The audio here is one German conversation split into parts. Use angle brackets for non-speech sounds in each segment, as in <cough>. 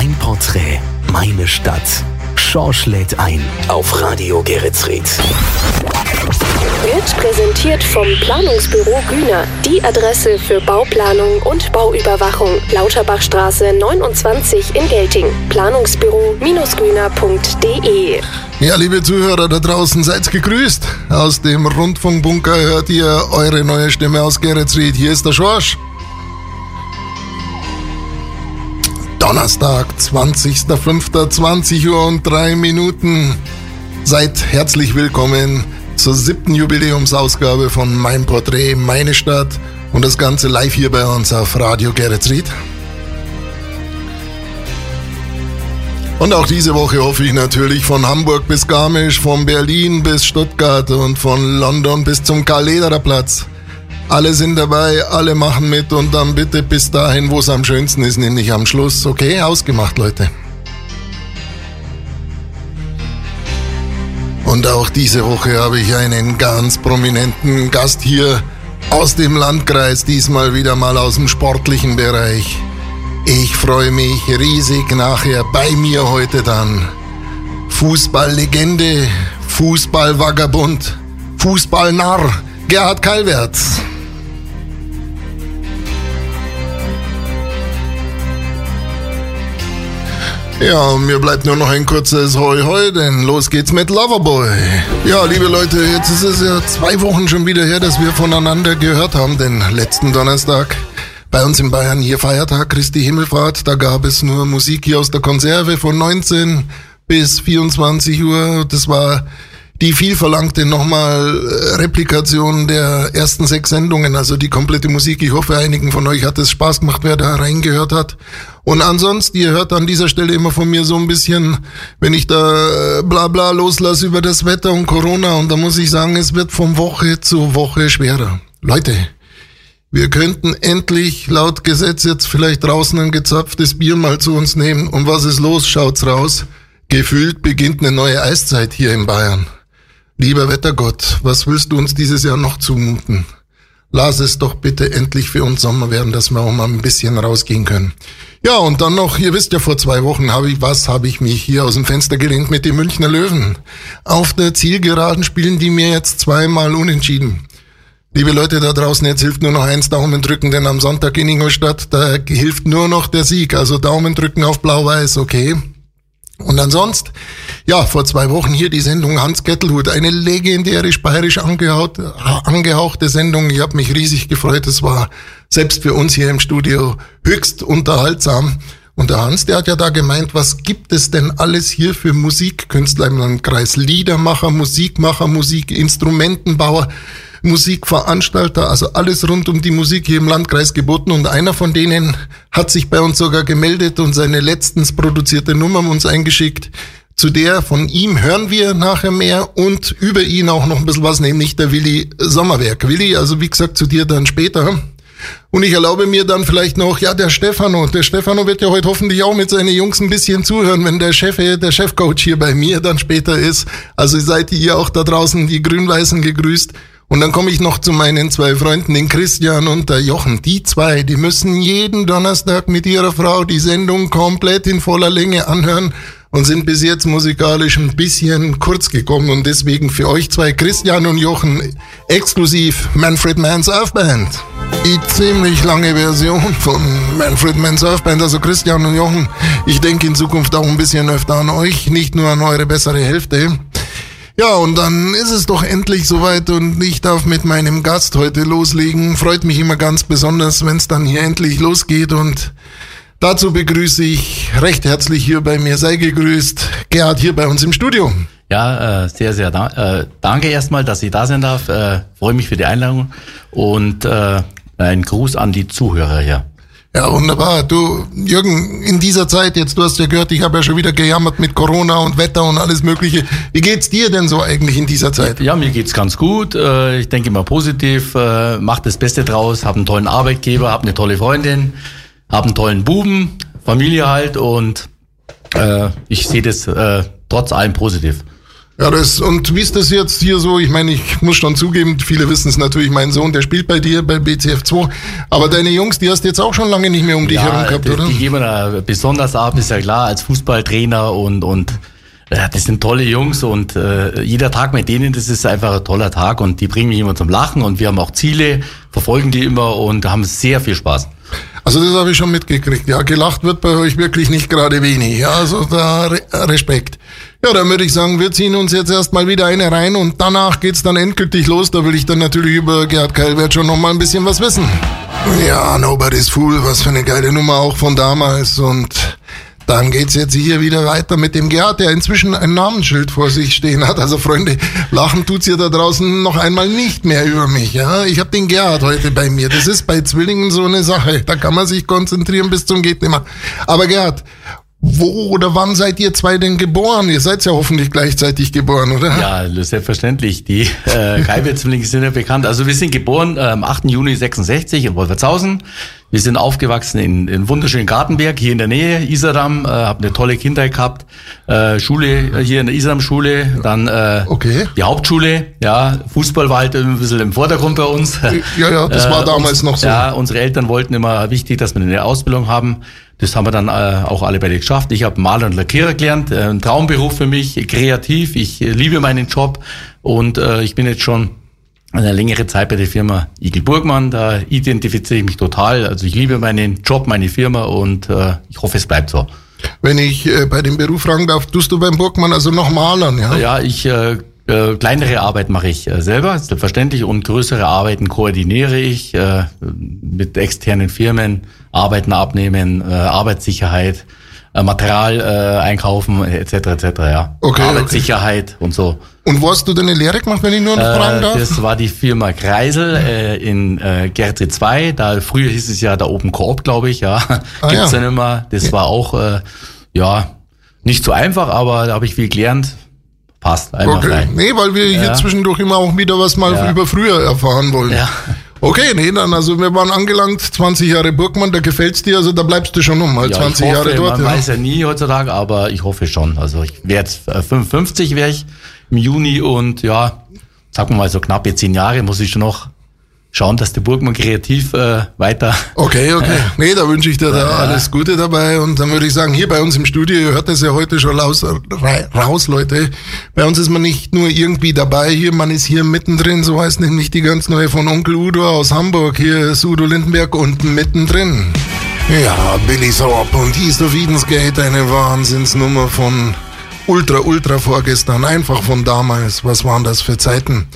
Mein Porträt, meine Stadt. Schorsch lädt ein auf Radio Geretsried. Wird präsentiert vom Planungsbüro Güner. Die Adresse für Bauplanung und Bauüberwachung. Lauterbachstraße 29 in Gelting. Planungsbüro-güner.de Ja, liebe Zuhörer da draußen, seid gegrüßt. Aus dem Rundfunkbunker hört ihr eure neue Stimme aus Geretsried. Hier ist der Schorsch. Donnerstag, 20.05.20 Uhr und drei Minuten. Seid herzlich willkommen zur siebten Jubiläumsausgabe von Mein Porträt, meine Stadt und das Ganze live hier bei uns auf Radio Geretsried. Und auch diese Woche hoffe ich natürlich von Hamburg bis Garmisch, von Berlin bis Stuttgart und von London bis zum Karl-Lederer Platz. Alle sind dabei, alle machen mit und dann bitte bis dahin, wo es am schönsten ist, nämlich am Schluss. Okay, ausgemacht, Leute. Und auch diese Woche habe ich einen ganz prominenten Gast hier aus dem Landkreis, diesmal wieder mal aus dem sportlichen Bereich. Ich freue mich riesig nachher bei mir heute dann. Fußballlegende, Fußballvagabund, Fußballnarr, Gerhard Kalwerts. Ja, mir bleibt nur noch ein kurzes Hoi Hoi, denn los geht's mit Loverboy. Ja, liebe Leute, jetzt ist es ja zwei Wochen schon wieder her, dass wir voneinander gehört haben, denn letzten Donnerstag bei uns in Bayern hier Feiertag Christi Himmelfahrt, da gab es nur Musik hier aus der Konserve von 19 bis 24 Uhr. Das war die viel verlangte nochmal äh, Replikation der ersten sechs Sendungen, also die komplette Musik. Ich hoffe, einigen von euch hat es Spaß gemacht, wer da reingehört hat. Und ansonsten, ihr hört an dieser Stelle immer von mir so ein bisschen, wenn ich da äh, bla bla loslasse über das Wetter und Corona. Und da muss ich sagen, es wird von Woche zu Woche schwerer. Leute, wir könnten endlich laut Gesetz jetzt vielleicht draußen ein gezapftes Bier mal zu uns nehmen. Und was ist los? Schaut's raus. Gefühlt beginnt eine neue Eiszeit hier in Bayern. Lieber Wettergott, was willst du uns dieses Jahr noch zumuten? Lass es doch bitte endlich für uns Sommer werden, dass wir auch mal ein bisschen rausgehen können. Ja, und dann noch, ihr wisst ja, vor zwei Wochen habe ich, was habe ich mich hier aus dem Fenster gelehnt mit den Münchner Löwen. Auf der Zielgeraden spielen die mir jetzt zweimal unentschieden. Liebe Leute da draußen, jetzt hilft nur noch eins, Daumen drücken, denn am Sonntag in Ingolstadt, da hilft nur noch der Sieg. Also Daumen drücken auf Blau-Weiß, okay? Und ansonsten, ja, vor zwei Wochen hier die Sendung Hans Kettelhut, eine legendäre bayerisch angehaucht, angehauchte Sendung. Ich habe mich riesig gefreut. Es war selbst für uns hier im Studio höchst unterhaltsam. Und der Hans, der hat ja da gemeint, was gibt es denn alles hier für Musikkünstler im Landkreis? Liedermacher, Musikmacher, Musikinstrumentenbauer. Musikveranstalter, also alles rund um die Musik hier im Landkreis geboten und einer von denen hat sich bei uns sogar gemeldet und seine letztens produzierte Nummer uns eingeschickt. Zu der von ihm hören wir nachher mehr und über ihn auch noch ein bisschen was, nämlich der Willi Sommerwerk. Willi, also wie gesagt, zu dir dann später. Und ich erlaube mir dann vielleicht noch, ja, der Stefano, der Stefano wird ja heute hoffentlich auch mit seinen Jungs ein bisschen zuhören, wenn der Chef, der Chefcoach hier bei mir dann später ist. Also seid ihr auch da draußen, die Grün-Weißen gegrüßt. Und dann komme ich noch zu meinen zwei Freunden, den Christian und der Jochen. Die zwei, die müssen jeden Donnerstag mit ihrer Frau die Sendung komplett in voller Länge anhören und sind bis jetzt musikalisch ein bisschen kurz gekommen. Und deswegen für euch zwei, Christian und Jochen, exklusiv Manfred Mann Surfband. Die ziemlich lange Version von Manfred Mann Surfband, also Christian und Jochen. Ich denke in Zukunft auch ein bisschen öfter an euch, nicht nur an eure bessere Hälfte. Ja, und dann ist es doch endlich soweit und ich darf mit meinem Gast heute loslegen. Freut mich immer ganz besonders, wenn es dann hier endlich losgeht und dazu begrüße ich recht herzlich hier bei mir, sei gegrüßt, Gerhard hier bei uns im Studio. Ja, äh, sehr, sehr da äh, danke erstmal, dass ich da sein darf. Äh, Freue mich für die Einladung und äh, ein Gruß an die Zuhörer hier. Ja, wunderbar. Du, Jürgen, in dieser Zeit jetzt, du hast ja gehört, ich habe ja schon wieder gejammert mit Corona und Wetter und alles Mögliche. Wie geht's dir denn so eigentlich in dieser Zeit? Ja, mir geht's ganz gut. Äh, Ich denke immer positiv, äh, mach das Beste draus, hab einen tollen Arbeitgeber, hab eine tolle Freundin, hab einen tollen Buben, Familie halt und äh, ich sehe das trotz allem positiv. Ja, das, und wie ist das jetzt hier so? Ich meine, ich muss schon zugeben, viele wissen es natürlich, mein Sohn, der spielt bei dir bei BCF 2. Aber deine Jungs, die hast du jetzt auch schon lange nicht mehr um dich herum gehabt, oder? Die geben da besonders ab, ist ja klar, als Fußballtrainer und, und ja, das sind tolle Jungs und äh, jeder Tag mit denen, das ist einfach ein toller Tag und die bringen mich immer zum Lachen und wir haben auch Ziele, verfolgen die immer und haben sehr viel Spaß. Also das habe ich schon mitgekriegt. Ja, gelacht wird bei euch wirklich nicht gerade wenig. Ja, also da Re Respekt. Ja, dann würde ich sagen, wir ziehen uns jetzt erstmal wieder eine rein und danach geht's dann endgültig los. Da will ich dann natürlich über Gerhard Keilwert schon noch mal ein bisschen was wissen. Ja, Nobody's Fool, was für eine geile Nummer auch von damals und dann geht's jetzt hier wieder weiter mit dem Gerhard, der inzwischen ein Namensschild vor sich stehen hat. Also Freunde, lachen tut's hier da draußen noch einmal nicht mehr über mich. Ja, ich habe den Gerhard heute bei mir. Das ist bei Zwillingen so eine Sache. Da kann man sich konzentrieren bis zum geht nimmer. Aber Gerhard, wo oder wann seid ihr zwei denn geboren? Ihr seid ja hoffentlich gleichzeitig geboren, oder? Ja, selbstverständlich. Die äh, <laughs> Kaibe-Zwillinge sind ja bekannt. Also wir sind geboren äh, am 8. Juni 66 in Wolfertshausen. Wir sind aufgewachsen in, in wunderschönen Gartenberg, hier in der Nähe, Iserdam. Äh, habe eine tolle Kindheit gehabt. Äh, Schule hier in der Iserdam-Schule, dann äh, Okay. die Hauptschule. Ja, Fußball war halt ein bisschen im Vordergrund bei uns. Ja, ja, das war damals uns, noch so. Ja, unsere Eltern wollten immer wichtig, dass wir eine Ausbildung haben. Das haben wir dann äh, auch alle beide geschafft. Ich habe Maler und Lackierer gelernt, äh, ein Traumberuf für mich, kreativ. Ich äh, liebe meinen Job und äh, ich bin jetzt schon eine längere Zeit bei der Firma Igel Burgmann. Da identifiziere ich mich total. Also ich liebe meinen Job, meine Firma und äh, ich hoffe, es bleibt so. Wenn ich äh, bei dem Beruf fragen darf, tust du beim Burgmann also noch malern, ja? Ja, ich äh, äh, kleinere Arbeit mache ich äh, selber, selbstverständlich, und größere Arbeiten koordiniere ich äh, mit externen Firmen, Arbeiten abnehmen, äh, Arbeitssicherheit, äh, Material äh, einkaufen, etc. etc. Ja. Okay, Arbeitssicherheit und so. Und wo hast du deine Lehre gemacht, wenn ich nur noch fragen Äh, darf? das war die Firma Kreisel äh, in äh, Gerze 2. Da früher hieß es ja der Open Coop, glaube ich, ja. <laughs> Ah, Gibt's ja. ja nicht mehr. Das war auch äh, ja nicht so einfach, aber da habe ich viel gelernt. Passt einfach Okay. rein. Nee, weil wir hier Ja. zwischendurch immer auch wieder was mal Ja. über früher erfahren wollen. Ja. Okay, nee, dann, also wir waren angelangt, 20 Jahre Burgmann, da gefällt's dir, also da bleibst du schon um, mal Ja, 20 ich hoffe, Jahre dort. Man Ja. weiß ja nie heutzutage, aber ich hoffe schon. Also ich werde jetzt äh, 55 wäre ich im Juni und ja, sagen wir mal so knappe zehn Jahre muss ich schon noch schauen, dass der Burgmann kreativ äh, weiter. <laughs> Okay, okay. <laughs> Nee, da wünsche ich dir da alles Gute dabei. Und dann würde ich sagen, hier bei uns im Studio, ihr hört das ja heute schon raus, raus, Leute. Bei uns ist man nicht nur irgendwie dabei hier, man ist hier mittendrin. So heißt nämlich die ganz neue von Onkel Udo aus Hamburg. Hier ist Udo Lindenberg unten mittendrin. Ja, Billy Thorpe und East of Eden's Gate, eine Wahnsinnsnummer von Ultra, Ultra vorgestern. Einfach von damals. Was waren das für Zeiten?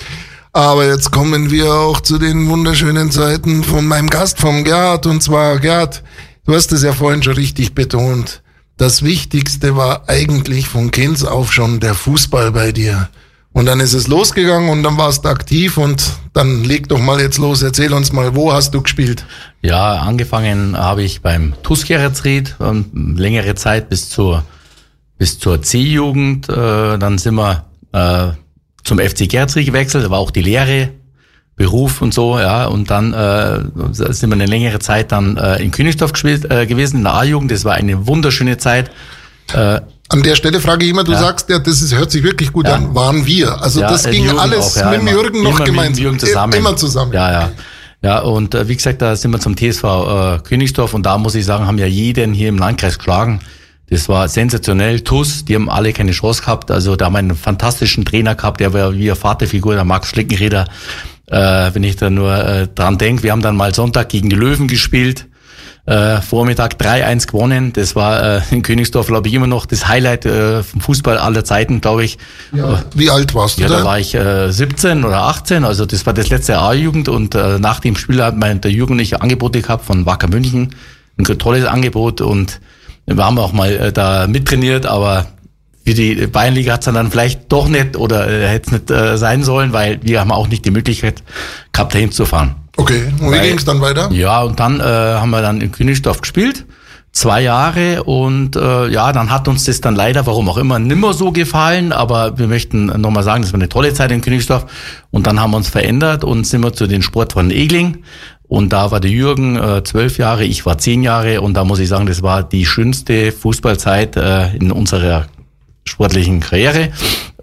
Aber jetzt kommen wir auch zu den wunderschönen Zeiten von meinem Gast, vom Gerd. Und zwar, Gerd, du hast es ja vorhin schon richtig betont. Das Wichtigste war eigentlich von Kinds auf schon der Fußball bei dir. Und dann ist es losgegangen und dann warst du aktiv und dann leg doch mal jetzt los. Erzähl uns mal, wo hast du gespielt? Ja, angefangen habe ich beim TuS Geretsried, ähm, längere Zeit bis zur bis zur C-Jugend. Äh, dann sind wir äh, zum FC Geretsried gewechselt, da war auch die Lehre, Beruf und so, ja. Und dann äh, sind wir eine längere Zeit dann äh, in Königsdorf äh, gewesen, in der A-Jugend. Das war eine wunderschöne Zeit. Äh, An der Stelle frage ich immer, du Ja. sagst ja, das ist, hört sich wirklich gut Ja. an. Waren wir. Also Ja, das äh, ging Jürgen alles auch, mit dem immer. Jürgen noch immer gemeinsam. Mit Jürgen zusammen. Immer zusammen. Ja, ja. Ja, und äh, wie gesagt, da sind wir zum TSV äh, Königsdorf und da muss ich sagen, haben ja jeden hier im Landkreis geschlagen. Das war sensationell. TUS, die haben alle keine Chance gehabt. Also da haben wir einen fantastischen Trainer gehabt, der war wie eine Vaterfigur, der Max Schlickenrieder. Äh, wenn ich da nur äh, dran denke, wir haben dann mal Sonntag gegen die Löwen gespielt. Äh, Vormittag 3-1 gewonnen. Das war äh, in Königsdorf, glaube ich, immer noch das Highlight äh, vom Fußball aller Zeiten, glaube ich. Ja. Wie alt warst du Ja, da? da war ich äh, 17 oder 18, also das war das letzte A-Jugend und äh, nach dem Spiel hat mein, der ich Angebote gehabt von Wacker München, ein tolles Angebot und wir haben auch mal äh, da mittrainiert, aber für die Bayernliga hat's dann vielleicht doch nicht oder äh, hätte es nicht äh, sein sollen, weil wir haben auch nicht die Möglichkeit gehabt, dahin zu fahren. Okay, und wie ging's dann weiter? Ja, und dann äh, haben wir dann in Königsdorf gespielt, zwei Jahre und äh, ja, dann hat uns das dann leider, warum auch immer, nimmer so gefallen, aber wir möchten nochmal sagen, das war eine tolle Zeit in Königsdorf und dann haben wir uns verändert und sind wir zu den Sportfreunden Egling und da war der Jürgen äh, zwölf Jahre, ich war zehn Jahre und da muss ich sagen, das war die schönste Fußballzeit äh, in unserer sportlichen Karriere.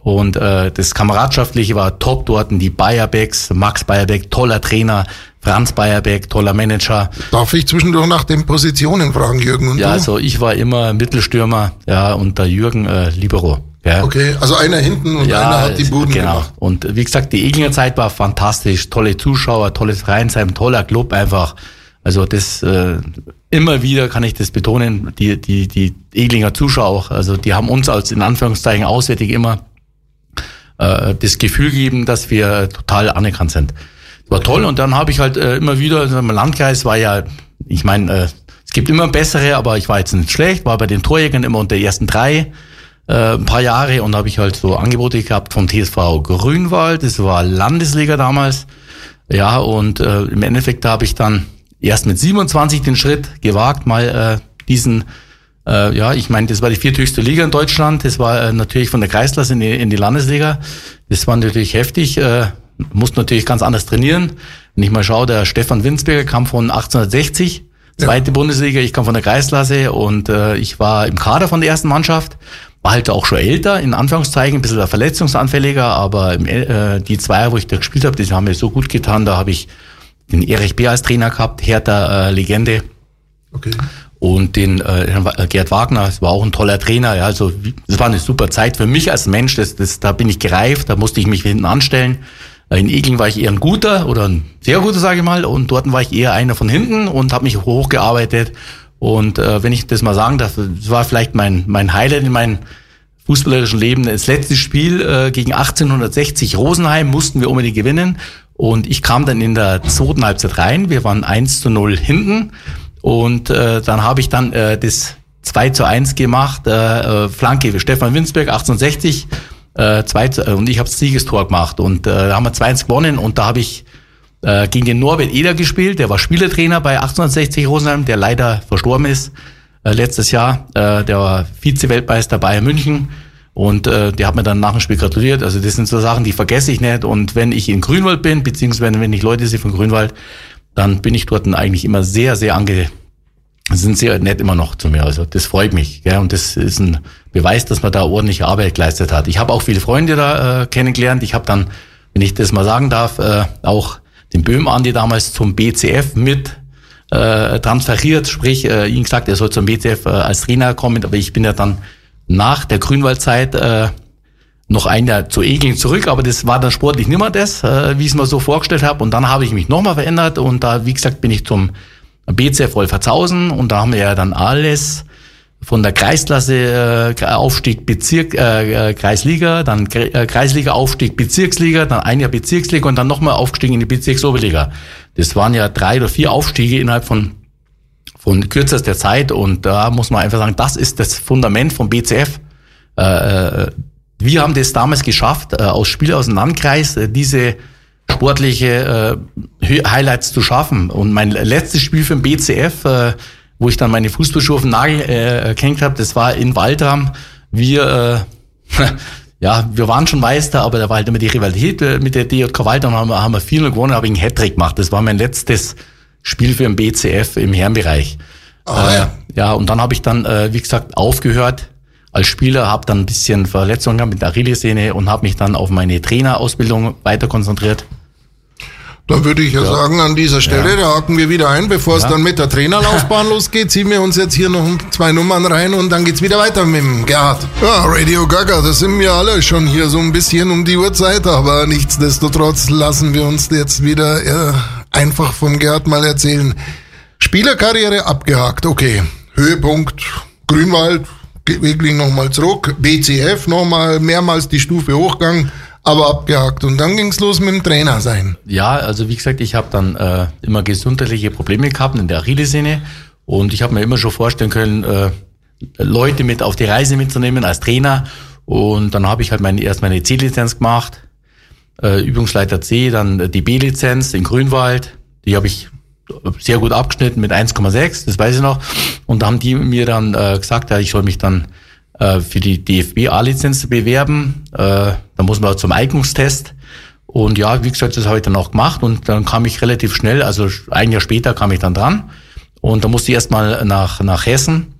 Und äh, das Kameradschaftliche war top dort. Die Bayerbeck, Max Bayerbeck, toller Trainer, Franz Bayerbeck, toller Manager. Darf ich zwischendurch nach den Positionen fragen, Jürgen? Und ja, du? also ich war immer Mittelstürmer, ja, und der Jürgen äh, Libero. Ja. Okay, also einer hinten und Ja, einer hat die Buden genau. gemacht. Und wie gesagt, die Eglinger Zeit war fantastisch. Tolle Zuschauer, tolles Vereinsheim, toller Club einfach. Also das äh, immer wieder kann ich das betonen, die, die, die Eglinger Zuschauer auch, also die haben uns als in Anführungszeichen auswärtig immer äh, das Gefühl gegeben, dass wir total anerkannt sind. War toll und dann habe ich halt äh, immer wieder, mein Landkreis war ja, ich meine, äh, es gibt immer bessere, aber ich war jetzt nicht schlecht, war bei den Torjägern immer unter den ersten drei äh, ein paar Jahre und habe ich halt so Angebote gehabt vom TSV Grünwald, das war Landesliga damals. Ja, und äh, im Endeffekt habe ich dann erst mit 27 den Schritt gewagt, mal äh, diesen, äh, ja, ich meine, das war die vierthöchste Liga in Deutschland, das war äh, natürlich von der Kreisklasse in die, in die Landesliga. Das war natürlich heftig, äh, musste natürlich ganz anders trainieren. Wenn ich mal schaue, der Stefan Winsberger kam von 1860, zweite Bundesliga, ich kam von der Kreisklasse und äh, ich war im Kader von der ersten Mannschaft, war halt auch schon älter, in Anführungszeichen, ein bisschen verletzungsanfälliger, aber im, äh, die zwei, wo ich da gespielt habe, die haben mir so gut getan, da habe ich den Erich B. als Trainer gehabt, Hertha äh, Legende Okay. und den äh, äh, Gerd Wagner, das war auch ein toller Trainer, ja, also das war eine super Zeit für mich als Mensch, das, das, da bin ich gereift, da musste ich mich hinten anstellen. In Egling war ich eher ein guter oder ein sehr guter, sage ich mal, und dort war ich eher einer von hinten und habe mich hochgearbeitet. Und äh, wenn ich das mal sagen darf, das war vielleicht mein, mein Highlight in meinem fußballerischen Leben. Das letzte Spiel äh, gegen 1860 Rosenheim mussten wir unbedingt gewinnen. Und ich kam dann in der zweiten Halbzeit rein. Wir waren 1 zu 0 hinten. Und äh, dann habe ich dann äh, das 2 zu 1 gemacht. Äh, äh, Flanke Stefan Winsberg, 1860. Äh, 2 zu, äh, und ich habe das Siegestor gemacht. Und äh, da haben wir 2-1 gewonnen. Und da habe ich äh, gegen den Norbert Eder gespielt. Der war Spielertrainer bei 1860 Rosenheim, der leider verstorben ist äh, letztes Jahr. Äh, der war Vize-Weltmeister Bayern München. Und äh, der hat mir dann nach dem Spiel gratuliert. Also das sind so Sachen, die vergesse ich nicht. Und wenn ich in Grünwald bin, beziehungsweise wenn ich Leute sehe von Grünwald, dann bin ich dort eigentlich immer sehr, sehr ange sind sehr nett immer noch zu mir. Also das freut mich. Gell? Und das ist ein Beweis, dass man da ordentliche Arbeit geleistet hat. Ich habe auch viele Freunde da äh, kennengelernt. Ich habe dann, wenn ich das mal sagen darf, äh, auch den Böhm Andi damals zum BCF mit äh, transferiert, sprich äh, ihm gesagt, er soll zum BCF äh, als Trainer kommen, aber ich bin ja dann nach der Grünwaldzeit äh, noch ein Jahr zu Egling zurück, aber das war dann sportlich nimmer das, äh, wie ich es mir so vorgestellt habe. Und dann habe ich mich nochmal verändert und da, wie gesagt, bin ich zum BCF Wolfertshausen und da haben wir ja dann alles von der Kreisklasse äh, Aufstieg Bezirk äh, äh, Kreisliga, dann äh, Kreisliga Aufstieg Bezirksliga, dann ein Jahr Bezirksliga und dann nochmal aufgestiegen in die Bezirksoberliga. Das waren ja drei oder vier Aufstiege innerhalb von von kürzester Zeit und da muss man einfach sagen, das ist das Fundament vom BCF. Äh, äh, wir haben das damals geschafft, äh, aus Spieler aus dem Landkreis äh, diese sportliche äh, Highlights zu schaffen. Und mein letztes Spiel für den BCF, wo ich dann meine Fußballschuhe auf den Nagel äh, gehängt habe, das war in Waldram. Wir, äh, <laughs> ja, wir waren schon Meister, aber da war halt immer die Rivalität äh, mit der DJK Waldram, haben wir, haben wir 4 gewonnen, habe ich einen Hattrick gemacht. Das war mein letztes Spiel für den BCF im Herrenbereich. Ah, äh, ja. ja, und dann habe ich dann, äh, wie gesagt, aufgehört als Spieler, habe dann ein bisschen Verletzungen gehabt mit der Achillessehne und habe mich dann auf meine Trainerausbildung weiter konzentriert. Dann würde ich ja, sagen, an dieser Stelle, da haken wir wieder ein, bevor es Ja. dann mit der Trainerlaufbahn <laughs> losgeht, ziehen wir uns jetzt hier noch zwei Nummern rein und dann geht's wieder weiter mit dem Gerhard. Ja, Radio Gaga, das sind wir alle schon hier so ein bisschen um die Uhrzeit, aber nichtsdestotrotz lassen wir uns jetzt wieder äh, einfach vom Gerhard mal erzählen. Spielerkarriere abgehakt, okay. Höhepunkt Grünwald, Wegling nochmal zurück, BCF nochmal mehrmals die Stufe hochgegangen, aber abgehakt. Und dann ging's los mit dem Trainer sein. Ja, also wie gesagt, ich habe dann äh, immer gesundheitliche Probleme gehabt in der Achillessehne und ich habe mir immer schon vorstellen können, äh, Leute mit auf die Reise mitzunehmen als Trainer und dann habe ich halt meine, erst meine C-Lizenz gemacht, äh, Übungsleiter C, dann die B-Lizenz in Grünwald, die habe ich sehr gut abgeschnitten mit 1,6, das weiß ich noch. Und da haben die mir dann äh, gesagt, ja, ich soll mich dann äh, für die DFB A-Lizenz bewerben. Äh, da muss man zum Eignungstest. Und ja, wie gesagt, das habe ich dann auch gemacht und dann kam ich relativ schnell, also ein Jahr später kam ich dann dran. Und da musste ich erstmal nach, nach Hessen,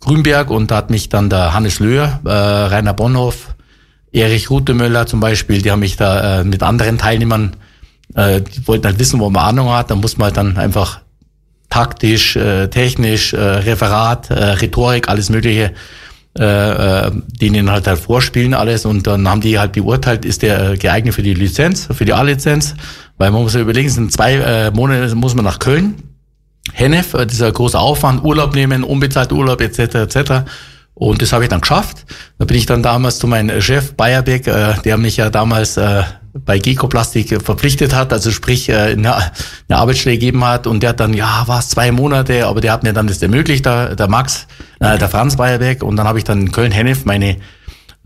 Grünberg, und da hat mich dann der Hannes Löhr, äh, Rainer Bonhoff, Erich Rutemöller zum Beispiel, die haben mich da äh, mit anderen Teilnehmern, äh, die wollten halt wissen, wo man Ahnung hat, da muss man halt dann einfach taktisch, äh, technisch, äh, Referat, äh, Rhetorik, alles Mögliche, äh, äh, denen halt halt vorspielen alles und dann haben die halt beurteilt, ist der geeignet für die Lizenz, für die A-Lizenz, weil man muss ja überlegen, sind zwei äh, Monate muss man nach Köln, Hennef, äh, dieser große Aufwand, Urlaub nehmen, unbezahlt Urlaub etc. etc. Und das habe ich dann geschafft. Da bin ich dann damals zu meinem Chef Bayerbeck, äh, der mich ja damals äh, bei Gekoplastik verpflichtet hat, also sprich äh, eine, eine Arbeitsstelle gegeben hat und der hat dann, ja, was, zwei Monate, aber der hat mir dann das ermöglicht, der, der Max, äh, der Franz Bayerbeck und dann habe ich dann in Köln-Hennef meine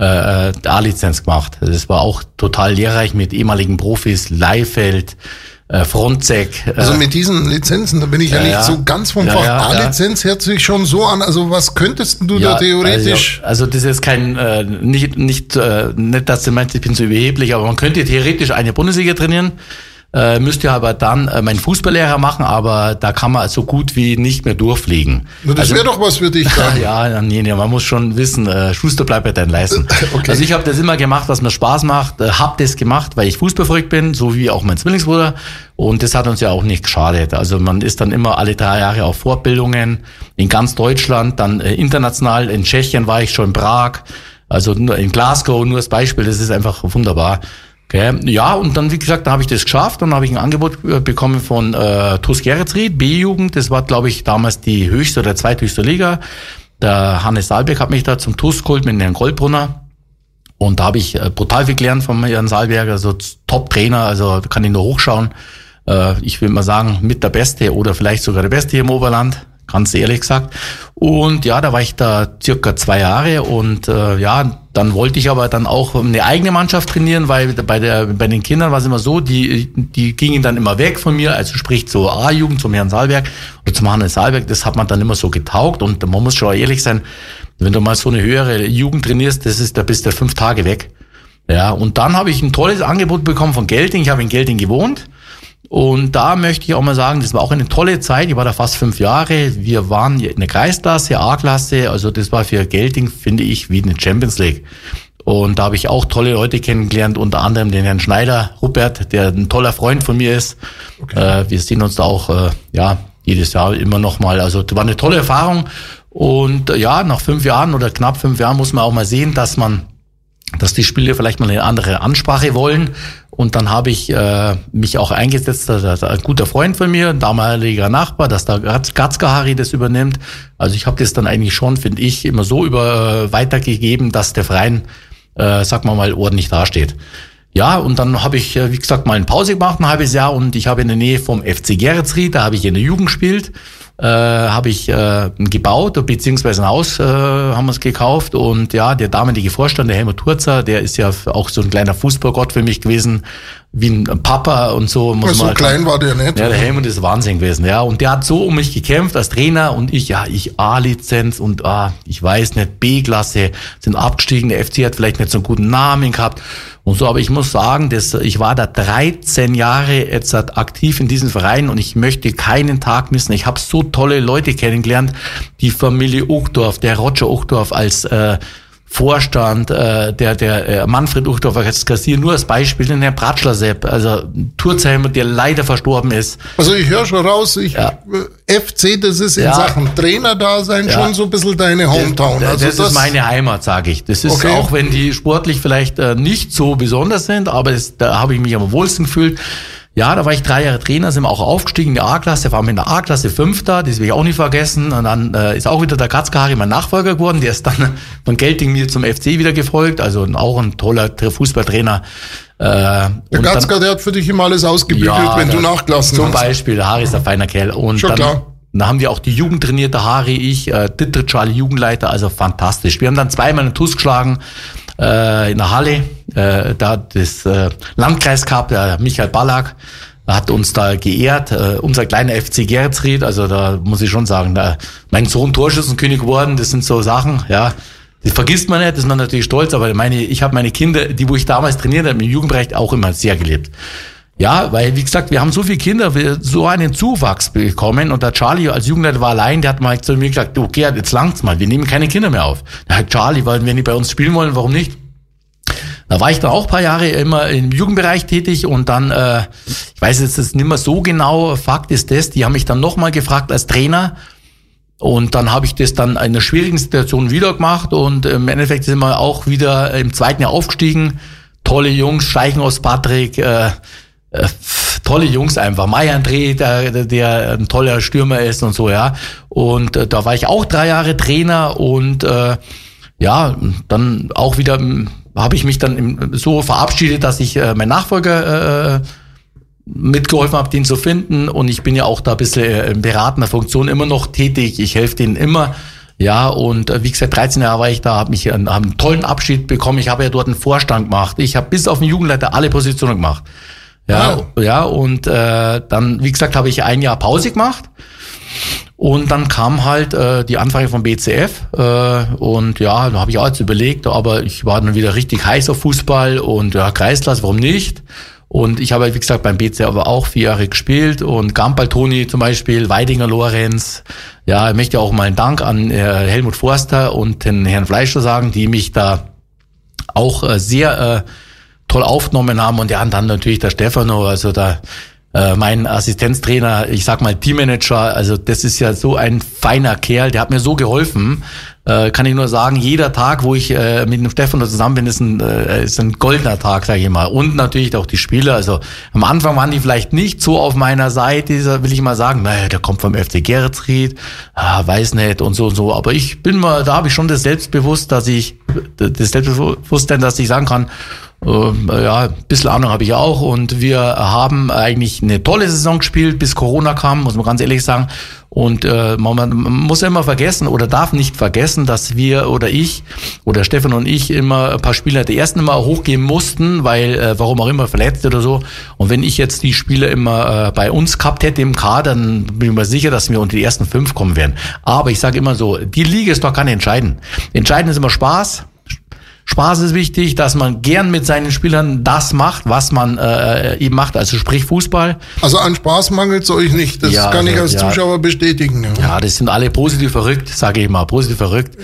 äh, äh A-Lizenz gemacht. Das war auch total lehrreich mit ehemaligen Profis, Leifeld, äh, Frontsec. Äh, also mit diesen Lizenzen, da bin ich ja, ja nicht ja. so ganz vom Fach. Ja, A-Lizenz hört sich schon so an. Also was könntest du da theoretisch? Also, also, das ist kein, äh, nicht, nicht, äh, nicht, dass du meinst, ich bin so überheblich, aber man könnte theoretisch eine Bundesliga trainieren äh, müsste aber dann äh, mein Fußballlehrer machen, aber da kann man so gut wie nicht mehr durchfliegen. Na, das also, wäre doch was für dich dann. <laughs> ja, nee, nee, man muss schon wissen, äh, Schuster bleibt bei deinen Leisten. <laughs> okay. Also ich habe das immer gemacht, was mir Spaß macht, äh, hab das gemacht, weil ich fußballverrückt bin, so wie auch mein Zwillingsbruder und das hat uns ja auch nicht geschadet. Also man ist dann immer alle drei Jahre auf Fortbildungen in ganz Deutschland, dann äh, international, in Tschechien war ich schon in Prag, also in Glasgow, nur als Beispiel, das ist einfach wunderbar. Okay. Ja, und dann, wie gesagt, da habe ich das geschafft und habe ich ein Angebot äh, bekommen von äh, TuS Geretsried, B-Jugend. Das war, glaube ich, damals die höchste oder zweithöchste Liga. Der Hannes Saalberg hat mich da zum TuS geholt mit Herrn Goldbrunner. Und da habe ich äh, brutal viel gelernt von Herrn Saalberg, also Top-Trainer, also kann ich nur hochschauen. Äh, ich will mal sagen, mit der Beste oder vielleicht sogar der Beste hier im Oberland ganz ehrlich gesagt. Und ja, da war ich da circa zwei Jahre und äh, ja, dann wollte ich aber dann auch eine eigene Mannschaft trainieren, weil bei der bei den Kindern war es immer so, die die gingen dann immer weg von mir, also sprich zur A-Jugend, zum Herrn Saalberg oder zum Hannes Saalberg, das hat man dann immer so getaugt und man muss schon ehrlich sein, wenn du mal so eine höhere Jugend trainierst, das ist, da bist du fünf Tage weg. Ja, und dann habe ich ein tolles Angebot bekommen von Gelting. Ich habe in Gelting gewohnt und da möchte ich auch mal sagen, das war auch eine tolle Zeit. Ich war da fast fünf Jahre. Wir waren in der Kreisklasse, A-Klasse. Also das war für Gelting, finde ich, wie eine Champions League. Und da habe ich auch tolle Leute kennengelernt, unter anderem den Herrn Schneider, Rupert, der ein toller Freund von mir ist. Okay. Äh, wir sehen uns da auch äh, ja jedes Jahr immer noch mal. Also das war eine tolle Erfahrung. Und äh, ja, nach fünf Jahren oder knapp fünf Jahren muss man auch mal sehen, dass man dass die Spieler vielleicht mal eine andere Ansprache wollen und dann habe ich äh, mich auch eingesetzt, dass ein guter Freund von mir, ein damaliger Nachbar, dass da Gatzka-Hari das übernimmt. Also ich habe das dann eigentlich schon, finde ich, immer so über äh, weitergegeben, dass der Verein, äh, sag mal mal, ordentlich dasteht. Ja, und dann habe ich, äh, wie gesagt, mal eine Pause gemacht, ein halbes Jahr, und ich habe in der Nähe vom FC Geretsried, da habe ich in der Jugend gespielt äh, habe ich äh, gebaut, beziehungsweise ein Haus äh, haben wir es gekauft. Und ja, der damalige Vorstand, der Helmut Turzer, der ist ja auch so ein kleiner Fußballgott für mich gewesen, wie ein Papa und so. Muss so man halt klein war der nicht. Ja, der Helmut ist Wahnsinn gewesen, ja. Und der hat so um mich gekämpft als Trainer und ich, ja, ich A-Lizenz und ah, ich weiß nicht, B-Klasse, sind abgestiegen, der FC hat vielleicht nicht so einen guten Namen gehabt und so, aber ich muss sagen, dass ich war da 13 Jahre jetzt aktiv in diesem Verein und ich möchte keinen Tag missen. Ich habe so tolle Leute kennengelernt, die Familie Uchtdorf, der Roger Uchtdorf als äh, Vorstand, äh, der, der äh, Manfred Uchtdorfer als Kassier, nur als Beispiel, den Herr Pratschler Sepp, also Turzheimer, der leider verstorben ist. Also ich höre schon raus, ich, ja. FC, das ist in ja. Sachen Trainer da sein ja. schon so ein bisschen deine Hometown. Das, also das, das ist meine Heimat, sage ich. Das ist okay. auch, wenn die sportlich vielleicht äh, nicht so besonders sind, aber das, da habe ich mich am wohlsten gefühlt. Ja, da war ich drei Jahre Trainer, sind wir auch aufgestiegen in die A-Klasse, waren wir in der A-Klasse Fünfter, das will ich auch nicht vergessen. Und dann äh, ist auch wieder der Katzkari mein Nachfolger geworden, der ist dann <laughs> von Gelting mir zum FC wieder gefolgt, also auch ein toller Fußballtrainer. Äh, der Katzka, der hat für dich immer alles ausgebügelt, ja, wenn du nachgelassen zum hast. Zum Beispiel, der Harry ist ein feiner Kerl. Und Schon dann, klar. Da haben wir auch die Jugend trainiert, der Harry, ich, äh, Ditter Charlie Jugendleiter, also fantastisch. Wir haben dann zweimal einen TUS geschlagen äh, in der Halle. Äh, da das äh, Landkreis gehabt, der Michael Ballack hat uns da geehrt. Äh, unser kleiner FC Geretsried, also da muss ich schon sagen, da, mein Sohn Torschützenkönig geworden, das sind so Sachen, ja. Das vergisst man nicht, das ist man natürlich stolz, aber meine, ich habe meine Kinder, die wo ich damals trainiert habe, im Jugendbereich auch immer sehr gelebt. Ja, weil, wie gesagt, wir haben so viele Kinder, wir so einen Zuwachs bekommen und der Charlie als Jugendleiter war allein, der hat mal zu mir gesagt, okay, jetzt langt's mal, wir nehmen keine Kinder mehr auf. Der hat Charlie, weil wenn die bei uns spielen wollen, warum nicht? Da war ich dann auch paar Jahre immer im Jugendbereich tätig und dann, äh, ich weiß jetzt das nicht mehr so genau, Fakt ist das, die haben mich dann nochmal gefragt als Trainer und dann habe ich das dann in einer schwierigen Situation wieder gemacht und im Endeffekt sind wir auch wieder im zweiten Jahr aufgestiegen. Tolle Jungs, Steichen aus Patrick, äh, äh, tolle Jungs einfach. Mai André, der, der ein toller Stürmer ist und so, ja. Und äh, da war ich auch drei Jahre Trainer und äh, ja, dann auch wieder hm, habe ich mich dann so verabschiedet, dass ich äh, mein Nachfolger äh, mitgeholfen habe, den zu finden. Und ich bin ja auch da ein bisschen äh, in beratender Funktion immer noch tätig. Ich helfe denen immer. Ja, und äh, wie gesagt, 13 Jahre war ich da, habe mich äh, hab einen tollen Abschied bekommen. Ich habe ja dort einen Vorstand gemacht. Ich habe bis auf den Jugendleiter alle Positionen gemacht. Ja, ah. ja, und äh, dann, wie gesagt, habe ich ein Jahr Pause gemacht. Und dann kam halt äh, die Anfrage vom BCF äh, und ja, da habe ich auch jetzt überlegt, aber ich war dann wieder richtig heiß auf Fußball und ja, Kreisklasse, warum nicht? Und ich habe, halt, wie gesagt, beim BC aber auch vier Jahre gespielt und Gampal Toni zum Beispiel, Weidinger Lorenz. Ja, ich möchte auch mal einen Dank an äh, Helmut Forster und den Herrn Fleischer sagen, die mich da auch äh, sehr äh, toll aufgenommen haben. Und ja, und dann natürlich der Stefano, also da äh, mein Assistenztrainer, ich sag mal Teammanager, also das ist ja so ein feiner Kerl, der hat mir so geholfen. Äh, kann ich nur sagen, jeder Tag, wo ich äh, mit dem Stefan zusammen bin, ist ein, äh, ist ein goldener Tag, sage ich mal. Und natürlich auch die Spieler. Also am Anfang waren die vielleicht nicht so auf meiner Seite, will ich mal sagen, naja, der kommt vom FC Geretsried, ah, weiß nicht und so und so. Aber ich bin mal, da habe ich schon das Selbstbewusst, dass ich, das Selbstbewusstsein, dass ich sagen kann, ja, ein bisschen Ahnung habe ich auch. Und wir haben eigentlich eine tolle Saison gespielt, bis Corona kam, muss man ganz ehrlich sagen. Und äh, man, muss immer vergessen oder darf nicht vergessen, dass wir oder ich oder Stefan und ich immer ein paar Spieler der ersten immer hochgehen mussten, weil äh, warum auch immer verletzt oder so. Und wenn ich jetzt die Spieler immer äh, bei uns gehabt hätte im Kader, dann bin ich mir sicher, dass wir unter die ersten fünf kommen werden. Aber ich sage immer so, die Liga ist doch nicht entscheidend. Entscheidend ist immer Spaß, Spaß ist wichtig, dass man gern mit seinen Spielern das macht, was man äh, eben macht, also sprich Fußball. Also an Spaß mangelt es euch nicht, das ja, kann ich als ja. Zuschauer bestätigen. Ja. ja. das sind alle positiv verrückt, sage ich mal, positiv verrückt.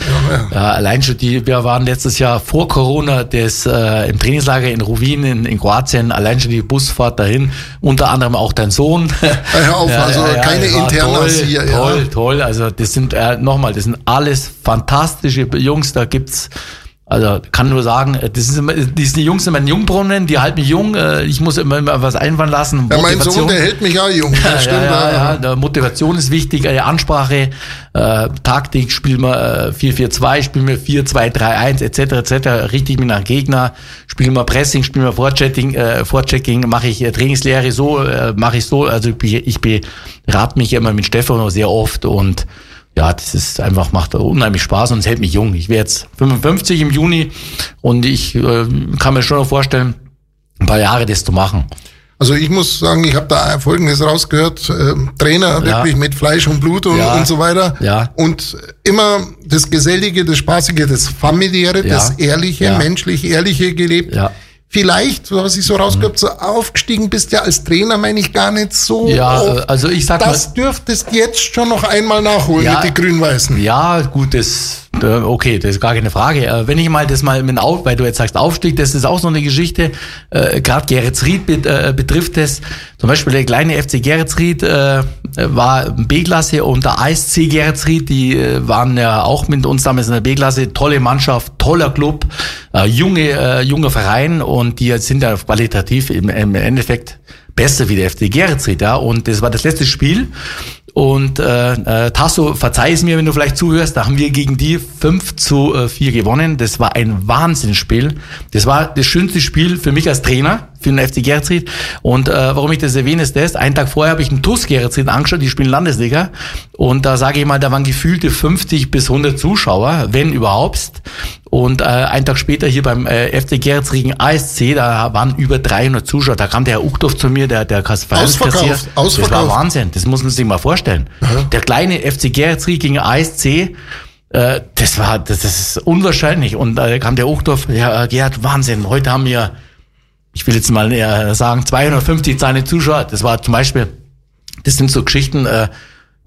Ja, allein schon die, wir waren letztes Jahr vor Corona des, äh, im Trainingslager in Ruwin in, in Kroatien, allein schon die Busfahrt dahin, unter anderem auch dein Sohn. Hör auf, <laughs> also keine Internas hier. Toll, toll, also das sind, äh, nochmal, das sind alles fantastische Jungs, da gibt's also kann nur sagen, äh, das ist immer, diese Jungs sind mein Jungbrunnen, die halten mich jung. Äh, ich muss immer, immer was einfallen lassen. Ja, mein Sohn, der hält mich auch jung. <laughs> Ja, stimmt, ja, ja, ja, Motivation ist wichtig, eine Ansprache, äh, Taktik, spielen wir äh, 4-4-2, spielen wir 4-2-3-1, etc. etc. Richtig mit einem Gegner, spielen wir Pressing, spielen wir Vorchecking, äh, Vorchecking, mache ich äh, Trainingslehre so, äh, mache ich so. Also ich, ich berate mich immer mit Stefano sehr oft und ja, das ist einfach, macht unheimlich Spaß und es hält mich jung. Ich werde jetzt 55 im Juni und ich äh, kann mir schon noch vorstellen, ein paar Jahre das zu machen. Also ich muss sagen, ich habe da Folgendes rausgehört, äh, Trainer ja. wirklich mit Fleisch und Blut und, ja. und so weiter. Ja. Und immer das Gesellige, das Spaßige, das Familiäre, das Ehrliche, menschlich Ehrliche gelebt. Ja vielleicht, was ich so rausgehört, so aufgestiegen bist ja als Trainer, meine ich gar nicht so. Ja, oft. also ich sag Das mal, dürftest jetzt schon noch einmal nachholen ja, mit den Grün-Weißen. Ja, gut, das Okay, das ist gar keine Frage. Äh, wenn ich mal das mal mit auf, weil du jetzt sagst Aufstieg, das ist auch so eine Geschichte. Äh, Gerade Geretsried äh, betrifft es. Zum Beispiel der kleine FC Geretsried äh, war B-Klasse und der ASC Geretsried, die äh, waren ja auch mit uns damals in der B-Klasse. Tolle Mannschaft, toller Club, äh, junge, äh, junger Verein und die sind ja qualitativ im, im Endeffekt besser wie der FC Geretsried. Ja? Und das war das letzte Spiel und äh, äh, Tasso, verzeih es mir, wenn du vielleicht zuhörst, da haben wir gegen die 5 zu äh, 4 gewonnen. Das war ein Wahnsinnsspiel. Das war das schönste Spiel für mich als Trainer, für den FC Geretsried. Und äh, warum ich das erwähne, ist das, einen Tag vorher habe ich einen TUS Geretsried angeschaut, die spielen Landesliga. Und da sage ich mal, da waren gefühlte 50 bis 100 Zuschauer, wenn überhaupt. Und äh, einen Tag später hier beim äh, FC Geretsrieden ASC, da waren über 300 Zuschauer. Da kam der Herr Uchtdorf zu mir, der, der Vereinskassier. Das war Wahnsinn, das muss man sich mal vorstellen. Aha. Der kleine FC Geretsried gegen ASC, äh, das war, das, das ist unwahrscheinlich. Und da äh, kam der Uchtdorf, ja, äh, Gerhard, Wahnsinn, heute haben wir, ich will jetzt mal eher sagen, 250 seine Zuschauer. Das war zum Beispiel, das sind so Geschichten, äh,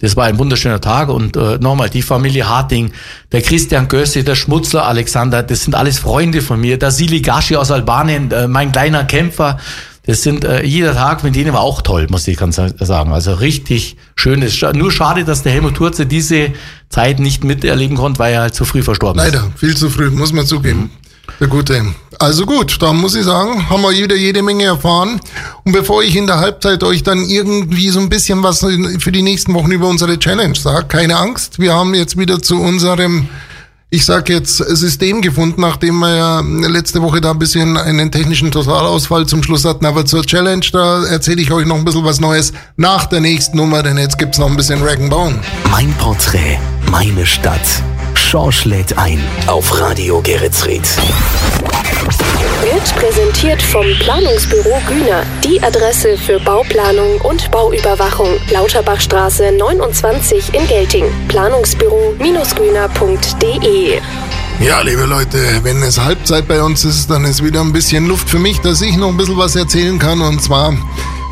Das war ein wunderschöner Tag und äh, nochmal die Familie Harting, der Christian Gössi, der Schmutzler Alexander, das sind alles Freunde von mir. Der Sili Gashi aus Albanien, äh, mein kleiner Kämpfer. Das sind äh, jeder Tag mit denen war auch toll, muss ich ganz sagen. Also richtig schön. ist nur schade, dass der Helmut Turze diese Zeit nicht miterleben konnte, weil er halt zu früh verstorben Leider, ist. Leider, viel zu früh, muss man zugeben. Der Gute. Also gut, da muss ich sagen, haben wir wieder jede Menge erfahren. Und bevor ich in der Halbzeit euch dann irgendwie so ein bisschen was für die nächsten Wochen über unsere Challenge sage, keine Angst, wir haben jetzt wieder zu unserem ich sage jetzt, System gefunden, nachdem wir ja letzte Woche da ein bisschen einen technischen Totalausfall zum Schluss hatten. Aber zur Challenge, da erzähle ich euch noch ein bisschen was Neues nach der nächsten Nummer, denn jetzt gibt's noch ein bisschen Rag'n'Bone. Mein Porträt, meine Stadt. Schorsch lädt ein auf Radio Geretsried. Wird präsentiert vom Planungsbüro Güner, die Adresse für Bauplanung und Bauüberwachung. Lauterbachstraße 29 in Gelting. Planungsbüro-güner.de ja, liebe Leute, wenn es Halbzeit bei uns ist, dann ist wieder ein bisschen Luft für mich, dass ich noch ein bisschen was erzählen kann. Und zwar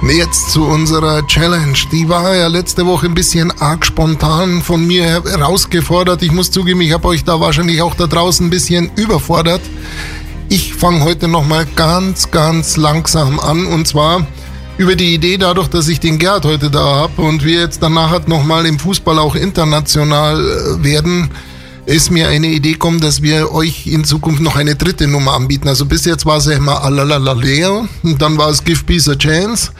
Jetzt zu unserer Challenge. Die war ja letzte Woche ein bisschen arg spontan von mir herausgefordert. Ich muss zugeben, ich habe euch da wahrscheinlich auch da draußen ein bisschen überfordert. Ich fange heute nochmal ganz, ganz langsam an und zwar über die Idee dadurch, dass ich den Gerd heute da habe und wir jetzt danach nochmal im Fußball auch international äh, werden ist mir eine Idee gekommen, dass wir euch in Zukunft noch eine dritte Nummer anbieten. Also bis jetzt war es ja immer Alalala leer und dann war es Give Peace a Chance.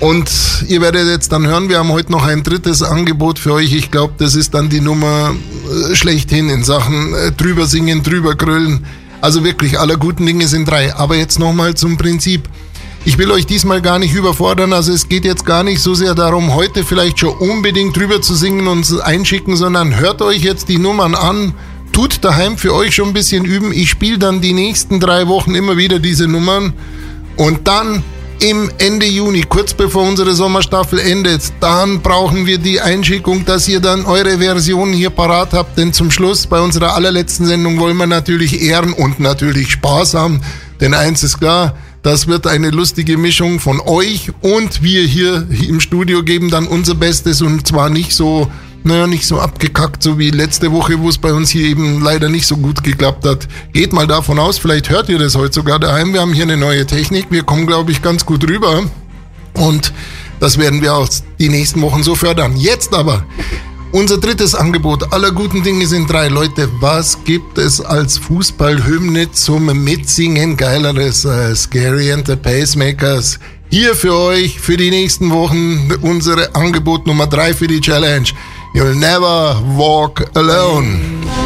Und ihr werdet jetzt dann hören, wir haben heute noch ein drittes Angebot für euch. Ich glaube, das ist dann die Nummer äh, schlechthin in Sachen äh, drüber singen, drüber grüllen. Also wirklich, aller guten Dinge sind drei. Aber jetzt nochmal zum Prinzip. Ich will euch diesmal gar nicht überfordern, also es geht jetzt gar nicht so sehr darum, heute vielleicht schon unbedingt drüber zu singen und einschicken, sondern hört euch jetzt die Nummern an, tut daheim für euch schon ein bisschen üben. Ich spiele dann die nächsten drei Wochen immer wieder diese Nummern und dann im Ende Juni, kurz bevor unsere Sommerstaffel endet, dann brauchen wir die Einschickung, dass ihr dann eure Version hier parat habt, denn zum Schluss bei unserer allerletzten Sendung wollen wir natürlich Ehren und natürlich Spaß haben, denn eins ist klar, das wird eine lustige Mischung von euch und wir hier im Studio geben dann unser Bestes und zwar nicht so, naja, nicht so abgekackt, so wie letzte Woche, wo es bei uns hier eben leider nicht so gut geklappt hat. Geht mal davon aus, vielleicht hört ihr das heute sogar daheim. Wir haben hier eine neue Technik. Wir kommen, glaube ich, ganz gut rüber. Und das werden wir auch die nächsten Wochen so fördern. Jetzt aber unser drittes Angebot aller guten Dinge sind drei. Leute, was gibt es als Fußballhymne zum Mitsingen geileres äh, Scary and the Pacemakers? Hier für euch für die nächsten Wochen unsere Angebot Nummer drei für die Challenge. You'll never walk alone.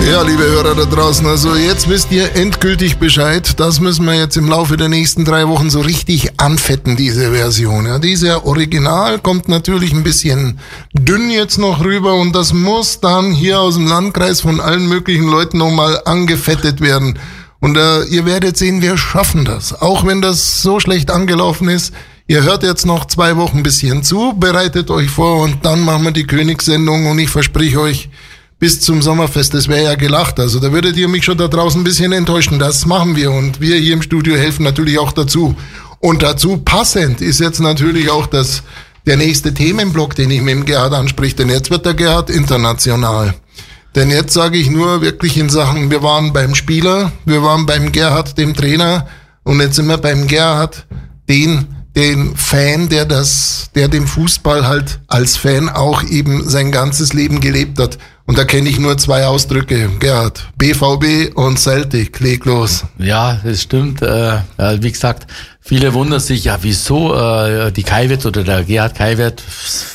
Ja, liebe Hörer da draußen, also jetzt wisst ihr endgültig Bescheid. Das müssen wir jetzt im Laufe der nächsten drei Wochen so richtig anfetten, diese Version. Ja, diese Original kommt natürlich ein bisschen dünn jetzt noch rüber und das muss dann hier aus dem Landkreis von allen möglichen Leuten nochmal angefettet werden. Und äh, ihr werdet sehen, wir schaffen das. Auch wenn das so schlecht angelaufen ist. Ihr hört jetzt noch zwei Wochen bisschen zu, bereitet euch vor und dann machen wir die Königssendung und ich verspreche euch, bis zum Sommerfest, das wäre ja gelacht. Also da würdet ihr mich schon da draußen ein bisschen enttäuschen. Das machen wir und wir hier im Studio helfen natürlich auch dazu. Und dazu passend ist jetzt natürlich auch das, der nächste Themenblock, den ich mit dem Gerhard anspricht, denn jetzt wird der Gerhard international. Denn jetzt sage ich nur wirklich in Sachen, wir waren beim Spieler, wir waren beim Gerhard, dem Trainer, und jetzt sind wir beim Gerhard, den den Fan, der das, der den Fußball halt als Fan auch eben sein ganzes Leben gelebt hat. Und da kenne ich nur zwei Ausdrücke, Gerhard. BVB und Celtic, leg los. Ja, das stimmt. Äh, wie gesagt, Viele wundern sich, ja, wieso äh, die Kaiwitz oder der Gerhard Kaiwert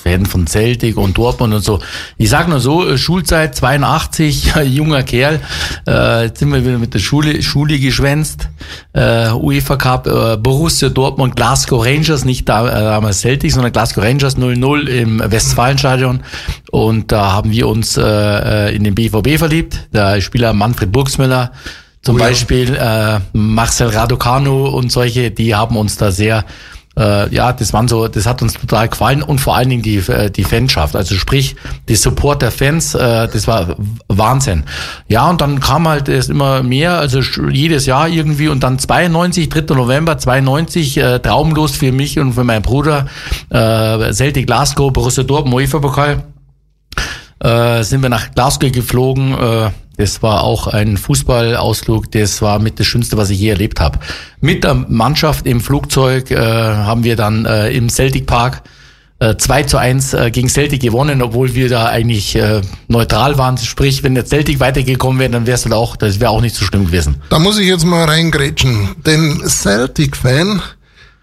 werden von Celtic und Dortmund und so. Ich sag nur so, äh, Schulzeit 82, <laughs> junger Kerl, äh, jetzt sind wir wieder mit der Schule, Schule geschwänzt, äh, UEFA Cup, äh, Borussia Dortmund, Glasgow Rangers, nicht äh, damals Celtic, sondern Glasgow Rangers 0-0 im Westfalenstadion und da haben wir uns äh, äh in den BVB verliebt, der Spieler Manfred Burgsmüller, zum oh ja. Beispiel äh, Marcel Raducanu und solche, die haben uns da sehr äh, ja, das waren so, das hat uns total gefallen und vor allen Dingen die, äh, die Fanschaft, also sprich, die Support der Fans, äh, das war Wahnsinn. Ja, und dann kam halt erst immer mehr, also jedes Jahr irgendwie und dann 92, 3. November 92, äh, traumlos für mich und für meinen Bruder, äh, Celtic Glasgow, Borussia Dortmund, UEFA-Pokal. Äh, sind wir nach Glasgow geflogen. Äh, das war auch ein Fußballausflug, das war mit das Schönste, was ich je erlebt habe. Mit der Mannschaft im Flugzeug äh, haben wir dann äh, im Celtic Park äh, 2 zu 1 äh, gegen Celtic gewonnen, obwohl wir da eigentlich äh, neutral waren. Sprich, wenn der Celtic weitergekommen wäre, dann wär's dann auch, das wäre auch nicht so schlimm gewesen. Da muss ich jetzt mal reingrätschen. Denn Celtic-Fan,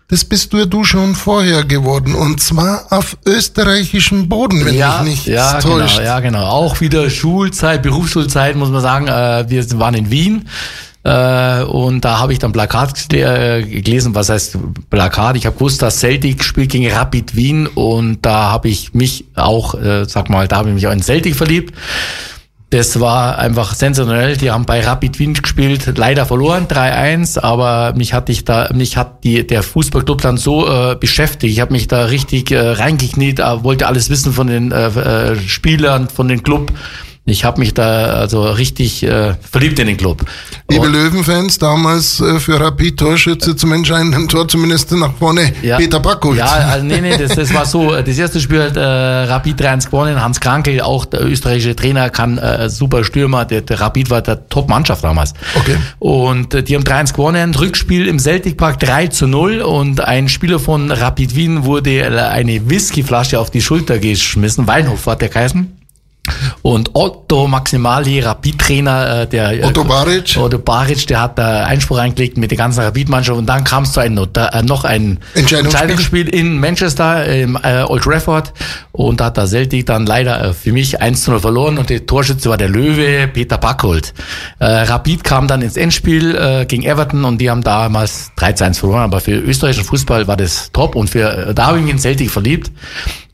das bist du ja du schon vorher geworden. Und zwar auf österreichischem Boden, wenn ja, mich nicht ja, täuscht. genau, ja, genau. Auch wieder Schulzeit, Berufsschulzeit, muss man sagen. Äh, wir waren in Wien. Äh, und da habe ich dann Plakat äh, gelesen, was heißt Plakat? Ich habe gewusst, dass Celtic spielt gegen Rapid Wien und da habe ich mich auch, sag mal, da habe ich mich auch in Celtic verliebt. Das war einfach sensationell. Die haben bei Rapid Wien gespielt, leider verloren, 3-1, aber mich hat ich da, mich hat die, der Fußballclub dann so äh, beschäftigt. Ich habe mich da richtig äh, reingekniet, äh, wollte alles wissen von den äh, äh, Spielern, von den Club. Ich habe mich da also richtig äh, verliebt in den Club. Liebe Löwenfans, damals äh, für Rapid Torschütze zum entscheidenden Tor zumindest nach vorne Ja. Peter Backholz. Ja, also nee, nee, das, das war so. äh, Das erste Spiel hat äh, Rapid 3-1 gewonnen. Hans Krankel, auch der österreichische Trainer, kann äh, super Stürmer. Der, der Rapid war der Top-Mannschaft damals. Okay. Und äh, die haben 3-1 gewonnen. Rückspiel im Celtic Park 3 zu 0 und ein Spieler von Rapid Wien wurde äh, eine Whiskyflasche auf die Schulter geschmissen. Weinhof hat der geheißen. Und Otto Maximali, Rapid-Trainer, äh, der Otto Baric. Otto Baric, der hat da Einspruch eingelegt mit der ganzen Rapid-Mannschaft und dann kam es zu einem äh, noch ein Entscheidungsspiel. In Manchester im äh, Old Trafford und da hat der Celtic dann leider äh, für mich 1 zu 0 verloren und der Torschütze war der Löwe Peter Backholt. Äh, Rapid kam dann ins Endspiel äh, gegen Everton und die haben damals 3 zu 1 verloren, aber für österreichischen Fußball war das top und für äh, da habe ich mich in Celtic verliebt.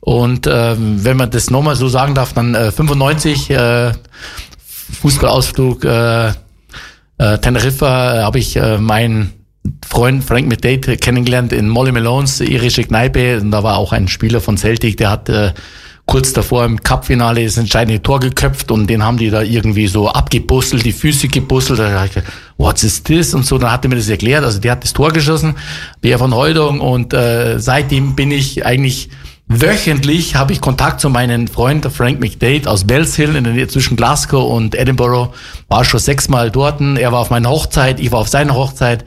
Und ähm, wenn man das nochmal so sagen darf, dann äh, 95 äh, Fußballausflug äh, äh, Teneriffa äh, habe ich äh, meinen Freund Frank McDade kennengelernt in Molly Malones irische Kneipe. Und da war auch ein Spieler von Celtic, der hat äh, kurz davor im Cup-Finale das entscheidende Tor geköpft und den haben die da irgendwie so abgebustelt, die Füße gebustelt. Da hab ich What's is this? Und so, dann hat er mir das erklärt. Also der hat das Tor geschossen, Bär von Heudung und äh, seitdem bin ich eigentlich Wöchentlich habe ich Kontakt zu meinem Freund Frank McDade aus Bells Hill in der Nähe zwischen Glasgow und Edinburgh. War schon sechsmal dort. Er war auf meiner Hochzeit, ich war auf seiner Hochzeit.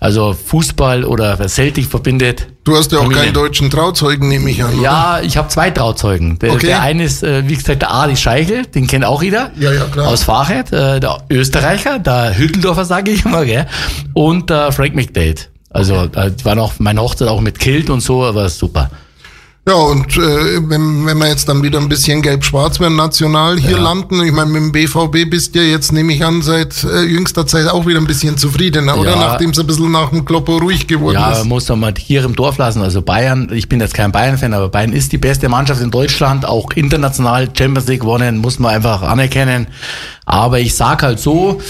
Also Fußball oder Celtic verbindet. Du hast ja auch Familien. keinen deutschen Trauzeugen, nehme ich an. oder? Ja, ich habe zwei Trauzeugen. Der, Okay. der eine ist, äh, wie gesagt, der Adi Scheichel, den kennt auch jeder. Ja, ja, klar. Aus Fahrrad, äh, der Österreicher, der Hütteldorfer, sage ich immer, gell? Und äh, Frank McDade. Also, äh, die waren auch meine Hochzeit auch mit Kilt und so, aber super. Ja, und äh, wenn, wenn wir jetzt dann wieder ein bisschen gelb-schwarz werden, national hier landen, ich meine, mit dem BVB bist du ja jetzt, nehme ich an, seit äh, jüngster Zeit auch wieder ein bisschen zufriedener, oder? Ja. Nachdem es ein bisschen nach dem Kloppo ruhig geworden Ja, ist. muss man mal hier im Dorf lassen. Also Bayern, ich bin jetzt kein Bayern-Fan, aber Bayern ist die beste Mannschaft in Deutschland, auch international Champions League gewonnen, muss man einfach anerkennen. Aber ich sag halt so,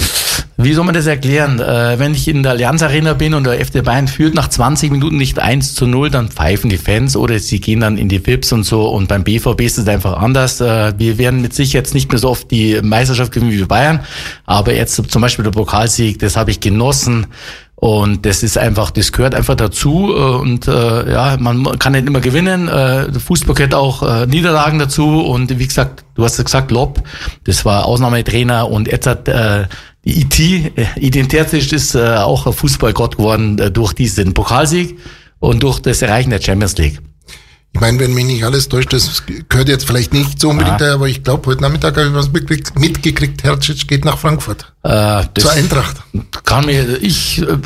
wie soll man das erklären? Äh, wenn ich in der Allianz Arena bin und der FC Bayern führt nach 20 Minuten nicht 1 zu 0, dann pfeifen die Fans oder sie gehen dann in die VIPs und so. Und beim BVB ist es einfach anders. Äh, wir werden mit sich jetzt nicht mehr so oft die Meisterschaft gewinnen wie Bayern. Aber jetzt zum Beispiel der Pokalsieg, das habe ich genossen. Und das ist einfach, das gehört einfach dazu. äh, Und äh, ja, man kann nicht immer gewinnen. Äh, Fußball gehört auch äh, Niederlagen dazu. Und wie gesagt, du hast ja gesagt, Lob, das war Ausnahmetrainer und jetzt hat äh, die IT, äh, identitätisch ist äh, auch Fußballgott geworden äh, durch diesen Pokalsieg und durch das Erreichen der Champions League. Ich meine, wenn mich nicht alles täuscht, das gehört jetzt vielleicht nicht so unbedingt, Ja. daher, aber ich glaube, heute Nachmittag habe ich was mitgekriegt, mitgekriegt Hercic geht nach Frankfurt. Äh, das Zur Eintracht. kann mir, ich, äh,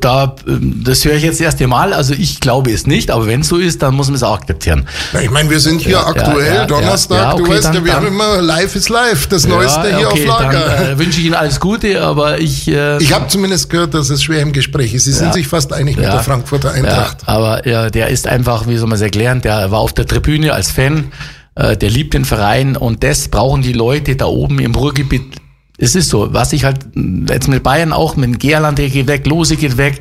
da, das höre ich jetzt das erste Mal, also ich glaube es nicht, aber wenn es so ist, dann muss man es auch akzeptieren. Ja, ich meine, wir sind hier Ja, aktuell, ja, Donnerstag, ja, du okay, weißt ja, wir haben immer Live is Live, das Neueste hier auf Lager. Dann äh, wünsche ich Ihnen alles Gute, aber ich. Äh, ich habe zumindest gehört, dass es schwer im Gespräch ist. Sie sind sich fast einig mit der Frankfurter Eintracht. Ja, aber ja, der ist einfach, wie soll man es erklären, der war auf der Tribüne als Fan, äh, der liebt den Verein und das brauchen die Leute da oben im Ruhrgebiet. Es ist so, was ich halt jetzt mit Bayern auch, mit Gerland, der geht weg, Lose geht weg.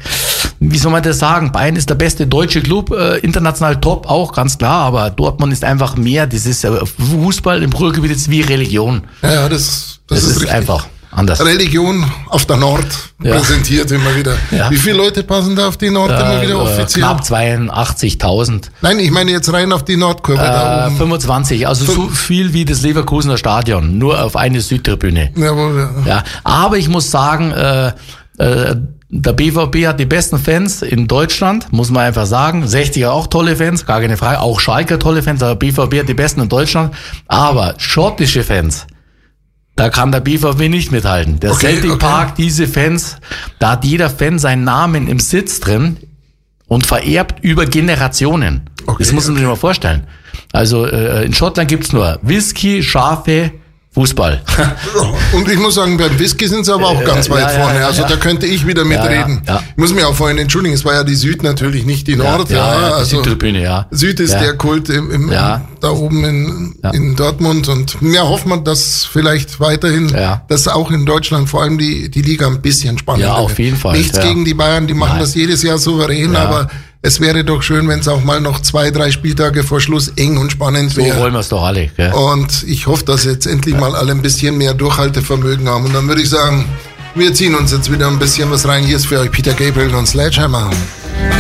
Wie soll man das sagen? Bayern ist der beste deutsche Club, äh, international top, auch ganz klar, aber Dortmund ist einfach mehr. Das ist äh, Fußball im Ruhrgebiet ist wie Religion. Ja, ja, das, das, Das, ist, ist, einfach. Anders. Religion auf der Nord Ja. präsentiert immer wieder. Ja. Wie viele Leute passen da auf die Nord immer wieder Äh, offiziell? knapp 82.000. Nein, ich meine jetzt rein auf die Nordkurve da Äh, oben. 25, also so viel wie das Leverkusener Stadion, nur auf eine Südtribüne. Jawohl, ja. Ja, aber ich muss sagen, äh, äh, der BVB hat die besten Fans in Deutschland, muss man einfach sagen. 60er auch tolle Fans, gar keine Frage. Auch Schalke tolle Fans, aber BVB hat die besten in Deutschland. Aber schottische Fans, da kann der BVB nicht mithalten. Der Okay, Celtic okay. Park, diese Fans, da hat jeder Fan seinen Namen im Sitz drin und vererbt über Generationen. Okay, das muss man sich mal vorstellen. Also äh, in Schottland gibt's nur Whisky, Schafe, Fußball. <laughs> Und ich muss sagen, beim Whisky sind sie aber auch ganz weit ja, ja, vorne. also ja. da könnte ich wieder mitreden. Ich muss mich auch vorhin entschuldigen, es war ja die Süd natürlich, nicht die Nord. Ja, ja, die also Südtribüne, ja. Süd ist der Kult im, im, da oben in, in Dortmund. Und ja, hoffen wir, dass vielleicht weiterhin, dass auch in Deutschland vor allem die, die Liga ein bisschen spannender Ja, auf wird. jeden Fall, Nichts gegen die Bayern, die machen Nein. das jedes Jahr souverän, aber es wäre doch schön, wenn es auch mal noch zwei, drei Spieltage vor Schluss eng und spannend So wäre. wollen wir es doch alle. Gell? Und ich hoffe, dass jetzt endlich mal alle ein bisschen mehr Durchhaltevermögen haben. Und dann würde ich sagen, wir ziehen uns jetzt wieder ein bisschen was rein. Hier ist für euch Peter Gabriel und Sledgehammer.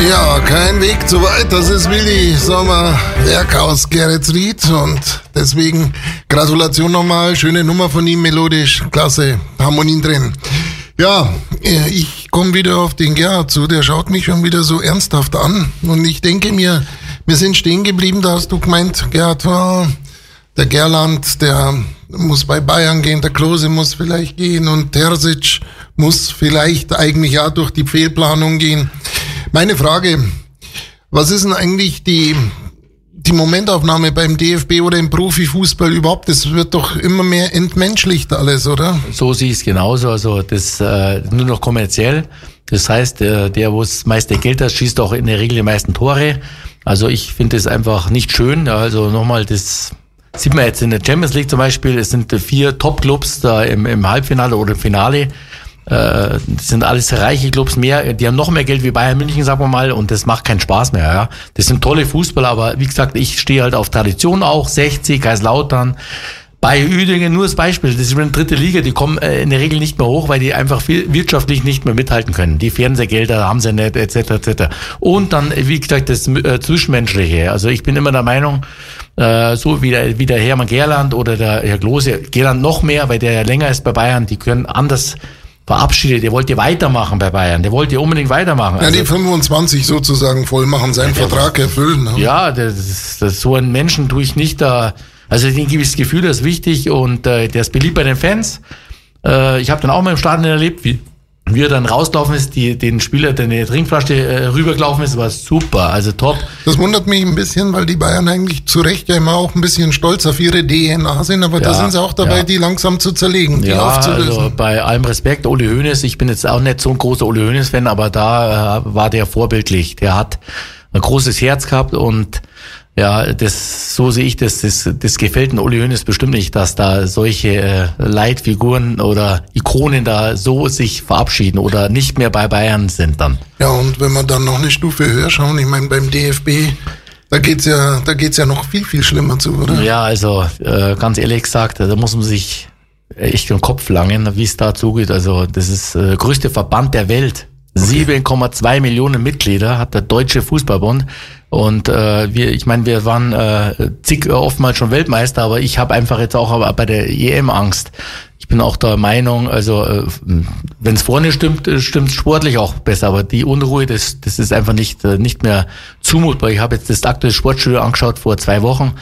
Ja, kein Weg zu weit. Das ist Willi Sommer, Werk aus Geretsried. Und deswegen Gratulation nochmal. Schöne Nummer von ihm, melodisch. Klasse, Harmonien drin. Ja, äh, ich komme wieder auf den Gerhard zu. Der schaut mich schon wieder so ernsthaft an. Und ich denke mir, wir sind stehen geblieben. Da hast du gemeint, Gerhard, der Gerland, der muss bei Bayern gehen, der Klose muss vielleicht gehen und Terzic muss vielleicht eigentlich auch durch die Fehlplanung gehen. Meine Frage, was ist denn eigentlich die, die Momentaufnahme beim DFB oder im Profifußball überhaupt? Das wird doch immer mehr entmenschlicht alles, oder? So sehe ich es genauso. Also das äh, nur noch kommerziell. Das heißt, äh, der, wo es meiste Geld hat, schießt auch in der Regel die meisten Tore. Also ich finde das einfach nicht schön. Also nochmal, das sieht man jetzt in der Champions League zum Beispiel. Es sind vier Top-Clubs da im, im Halbfinale oder im Finale. Äh, sind alles reiche Clubs mehr, die haben noch mehr Geld wie Bayern München, sagen wir mal, und das macht keinen Spaß mehr. Ja. Das sind tolle Fußballer, aber wie gesagt, ich stehe halt auf Tradition auch, 60, Kaiserslautern, bei Üdingen nur das Beispiel, das ist eine dritte Liga, die kommen äh, in der Regel nicht mehr hoch, weil die einfach wirtschaftlich nicht mehr mithalten können. Die Fernsehgelder haben sie nicht, etc. etc. Und dann, äh, wie gesagt, das äh, Zwischenmenschliche. Also ich bin immer der Meinung, so wie der, wie der Hermann Gerland oder der Herr Klose, Gerland noch mehr, weil der ja länger ist bei Bayern, die können anders verabschiedet. Der wollte weitermachen bei Bayern. Der wollte unbedingt weitermachen. Ja, Also- die 25 sozusagen voll machen, seinen Vertrag erfüllen. Ne? ja, das, das, so einen Menschen tue ich nicht da. Also ich denke, das Gefühl, das ist wichtig und äh, der ist beliebt bei den Fans. Äh, ich habe dann auch mal im Stadion erlebt, wie, wie er dann rausgelaufen ist, die, den Spieler, der eine Trinkflasche äh, rübergelaufen ist, war super, also top. Das wundert mich ein bisschen, weil die Bayern eigentlich zu Recht ja immer auch ein bisschen stolz auf ihre DNA sind, aber da Ja, sind sie auch dabei, ja. die langsam zu zerlegen, die Ja, aufzulösen. also bei allem Respekt, Uli Hoeneß, ich bin jetzt auch nicht so ein großer Uli Hoeneß-Fan, aber da äh, war der vorbildlich. Der hat ein großes Herz gehabt und ja, das, so sehe ich das, das, das gefällt den Uli Hoeneß bestimmt nicht, dass da solche äh, Leitfiguren oder Ikonen da so sich verabschieden oder nicht mehr bei Bayern sind dann. Ja, und wenn wir dann noch eine Stufe höher schauen, ich meine, beim DFB, da geht's ja, da geht's ja noch viel, viel schlimmer zu, oder? Ja, also äh, ganz ehrlich gesagt, da muss man sich echt den Kopf langen, wie es da zugeht. Also das ist äh, größte Verband der Welt. 7,2 Millionen Mitglieder hat der Deutsche Fußballbund. Und äh, wir, ich meine, wir waren äh, zig oftmals schon Weltmeister, aber ich habe einfach jetzt auch bei der EM Angst. Ich bin auch der Meinung, also äh, wenn es vorne stimmt, stimmt sportlich auch besser, aber die Unruhe, das, das ist einfach nicht, äh, nicht mehr zumutbar. Ich habe jetzt das aktuelle Sportstudio angeschaut vor zwei Wochen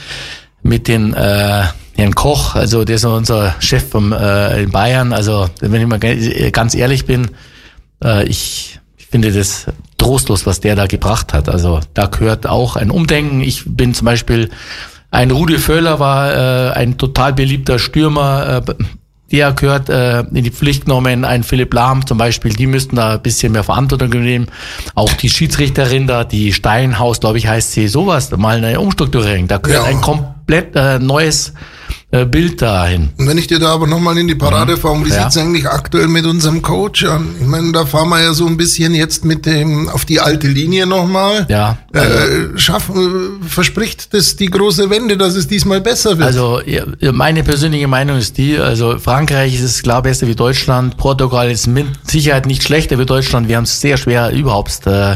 mit den äh, Herrn Koch, also der ist unser Chef vom, äh, in Bayern. Also wenn ich mal ganz ehrlich bin, äh, ich, ich finde das trostlos, was der da gebracht hat. Also da gehört auch ein Umdenken. Ich bin zum Beispiel, ein Rudi Völler war äh, ein total beliebter Stürmer. Äh, der gehört äh, in die Pflicht genommen, ein Philipp Lahm zum Beispiel, die müssten da ein bisschen mehr Verantwortung übernehmen. Auch die Schiedsrichterin da, die Steinhaus, glaube ich, heißt sie, sowas, mal eine Umstrukturierung. Da gehört Ja. ein komplett äh, neues äh, Bild dahin. Und wenn ich dir da aber nochmal in die Parade fahre, wie Ja. sieht's eigentlich aktuell mit unserem Coach an? Ich meine, da fahren wir ja so ein bisschen jetzt mit dem auf die alte Linie nochmal. Ja, Äh, schaffen, äh, verspricht das die große Wende, dass es diesmal besser wird? Also meine persönliche Meinung ist die, also Frankreich ist es klar besser wie Deutschland, Portugal ist mit Sicherheit nicht schlechter wie Deutschland. Wir haben es sehr schwer überhaupt äh,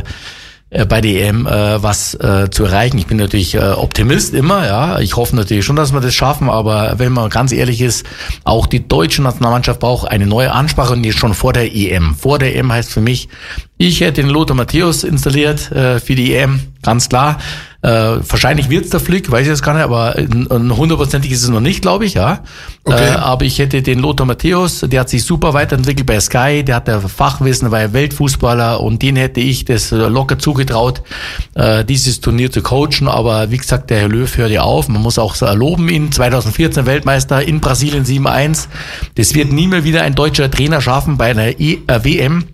äh, bei der EM äh, was äh, zu erreichen. Ich bin natürlich äh, Optimist immer, ja. Ich hoffe natürlich schon, dass wir das schaffen, aber wenn man ganz ehrlich ist, auch die deutsche Nationalmannschaft braucht eine neue Ansprache und die ist schon vor der EM. Vor der EM heißt für mich, ich hätte den Lothar Matthäus installiert äh, für die EM, ganz klar. Äh, wahrscheinlich wird's der Flick, weiß ich jetzt gar nicht, aber hundertprozentig ist es noch nicht, glaube ich, ja. Okay. Äh, aber ich hätte den Lothar Matthäus, der hat sich super weiterentwickelt bei Sky, der hat der Fachwissen, war ja Weltfußballer und den hätte ich das locker zugetraut, äh, dieses Turnier zu coachen. Aber wie gesagt, der Herr Löw hört ja auf. Man muss auch so loben ihn. 2014 Weltmeister in Brasilien 7-1. Das wird nie mehr wieder ein deutscher Trainer schaffen bei einer e äh, WM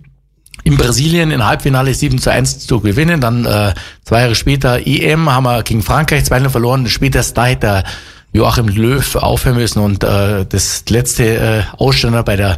in Brasilien in Halbfinale 7 zu 1 zu gewinnen. Dann äh, zwei Jahre später EM haben wir gegen Frankreich 2 verloren. Spätestens da hätte Joachim Löw aufhören müssen und äh, das letzte äh, Aussteller bei der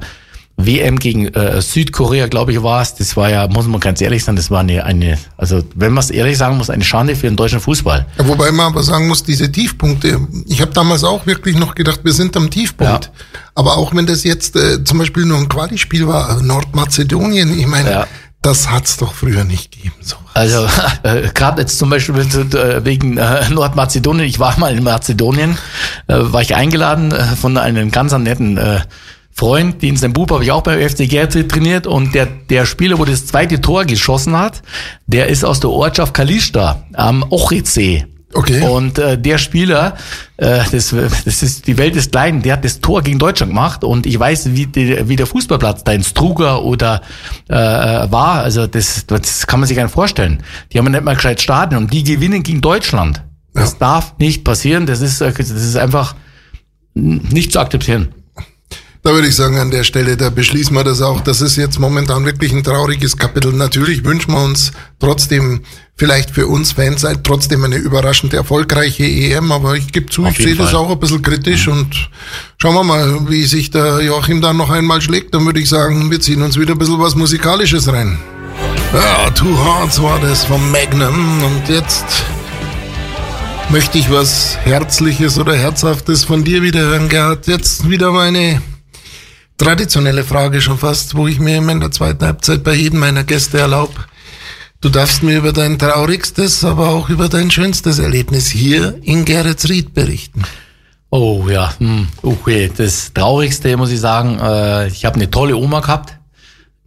WM gegen äh, Südkorea, glaube ich, war es. Das war ja, muss man ganz ehrlich sagen, das war eine, eine also wenn man es ehrlich sagen muss, eine Schande für den deutschen Fußball. Ja, wobei man aber sagen muss, diese Tiefpunkte, ich habe damals auch wirklich noch gedacht, wir sind am Tiefpunkt. Ja. Aber auch wenn das jetzt äh, zum Beispiel nur ein Quali-Spiel war, Nordmazedonien, ich meine, Ja. das hat's doch früher nicht gegeben. So. Also <laughs> äh, gerade jetzt zum Beispiel äh, wegen äh, Nordmazedonien, ich war mal in Mazedonien, äh, war ich eingeladen äh, von einem ganz netten äh, Freund, den sein Bub habe ich auch beim FC Gerd trainiert und der, der Spieler, wo das zweite Tor geschossen hat, der ist aus der Ortschaft Kalista am Ochridsee. Okay. Und äh, der Spieler, äh, das, das ist die Welt ist klein, der hat das Tor gegen Deutschland gemacht und ich weiß, wie, die, wie der Fußballplatz da in Struger oder äh, war. Also das, das kann man sich gar nicht vorstellen. Die haben ja nicht mal gescheit Stadion und die gewinnen gegen Deutschland. Das Ja. darf nicht passieren. Das ist, äh, das ist einfach nicht zu akzeptieren. Da würde ich sagen, an der Stelle, da beschließen wir das auch. Das ist jetzt momentan wirklich ein trauriges Kapitel. Natürlich wünschen wir uns trotzdem, vielleicht für uns Fans, seid trotzdem eine überraschend erfolgreiche EM, aber ich gebe zu, Auf ich sehe das Fall. Mhm. auch ein bisschen kritisch und schauen wir mal, wie sich der Joachim dann noch einmal schlägt. Dann würde ich sagen, wir ziehen uns wieder ein bisschen was Musikalisches rein. Ja, Two Hearts war das vom Magnum und jetzt möchte ich was Herzliches oder Herzhaftes von dir wieder hören, Gerhard. Jetzt wieder meine traditionelle Frage schon fast, wo ich mir in der zweiten Halbzeit bei jedem meiner Gäste erlaube. Du darfst mir über dein traurigstes, aber auch über dein schönstes Erlebnis hier in Geretsried berichten. Oh ja, hm, okay. Das Traurigste muss ich sagen, äh, ich habe eine tolle Oma gehabt.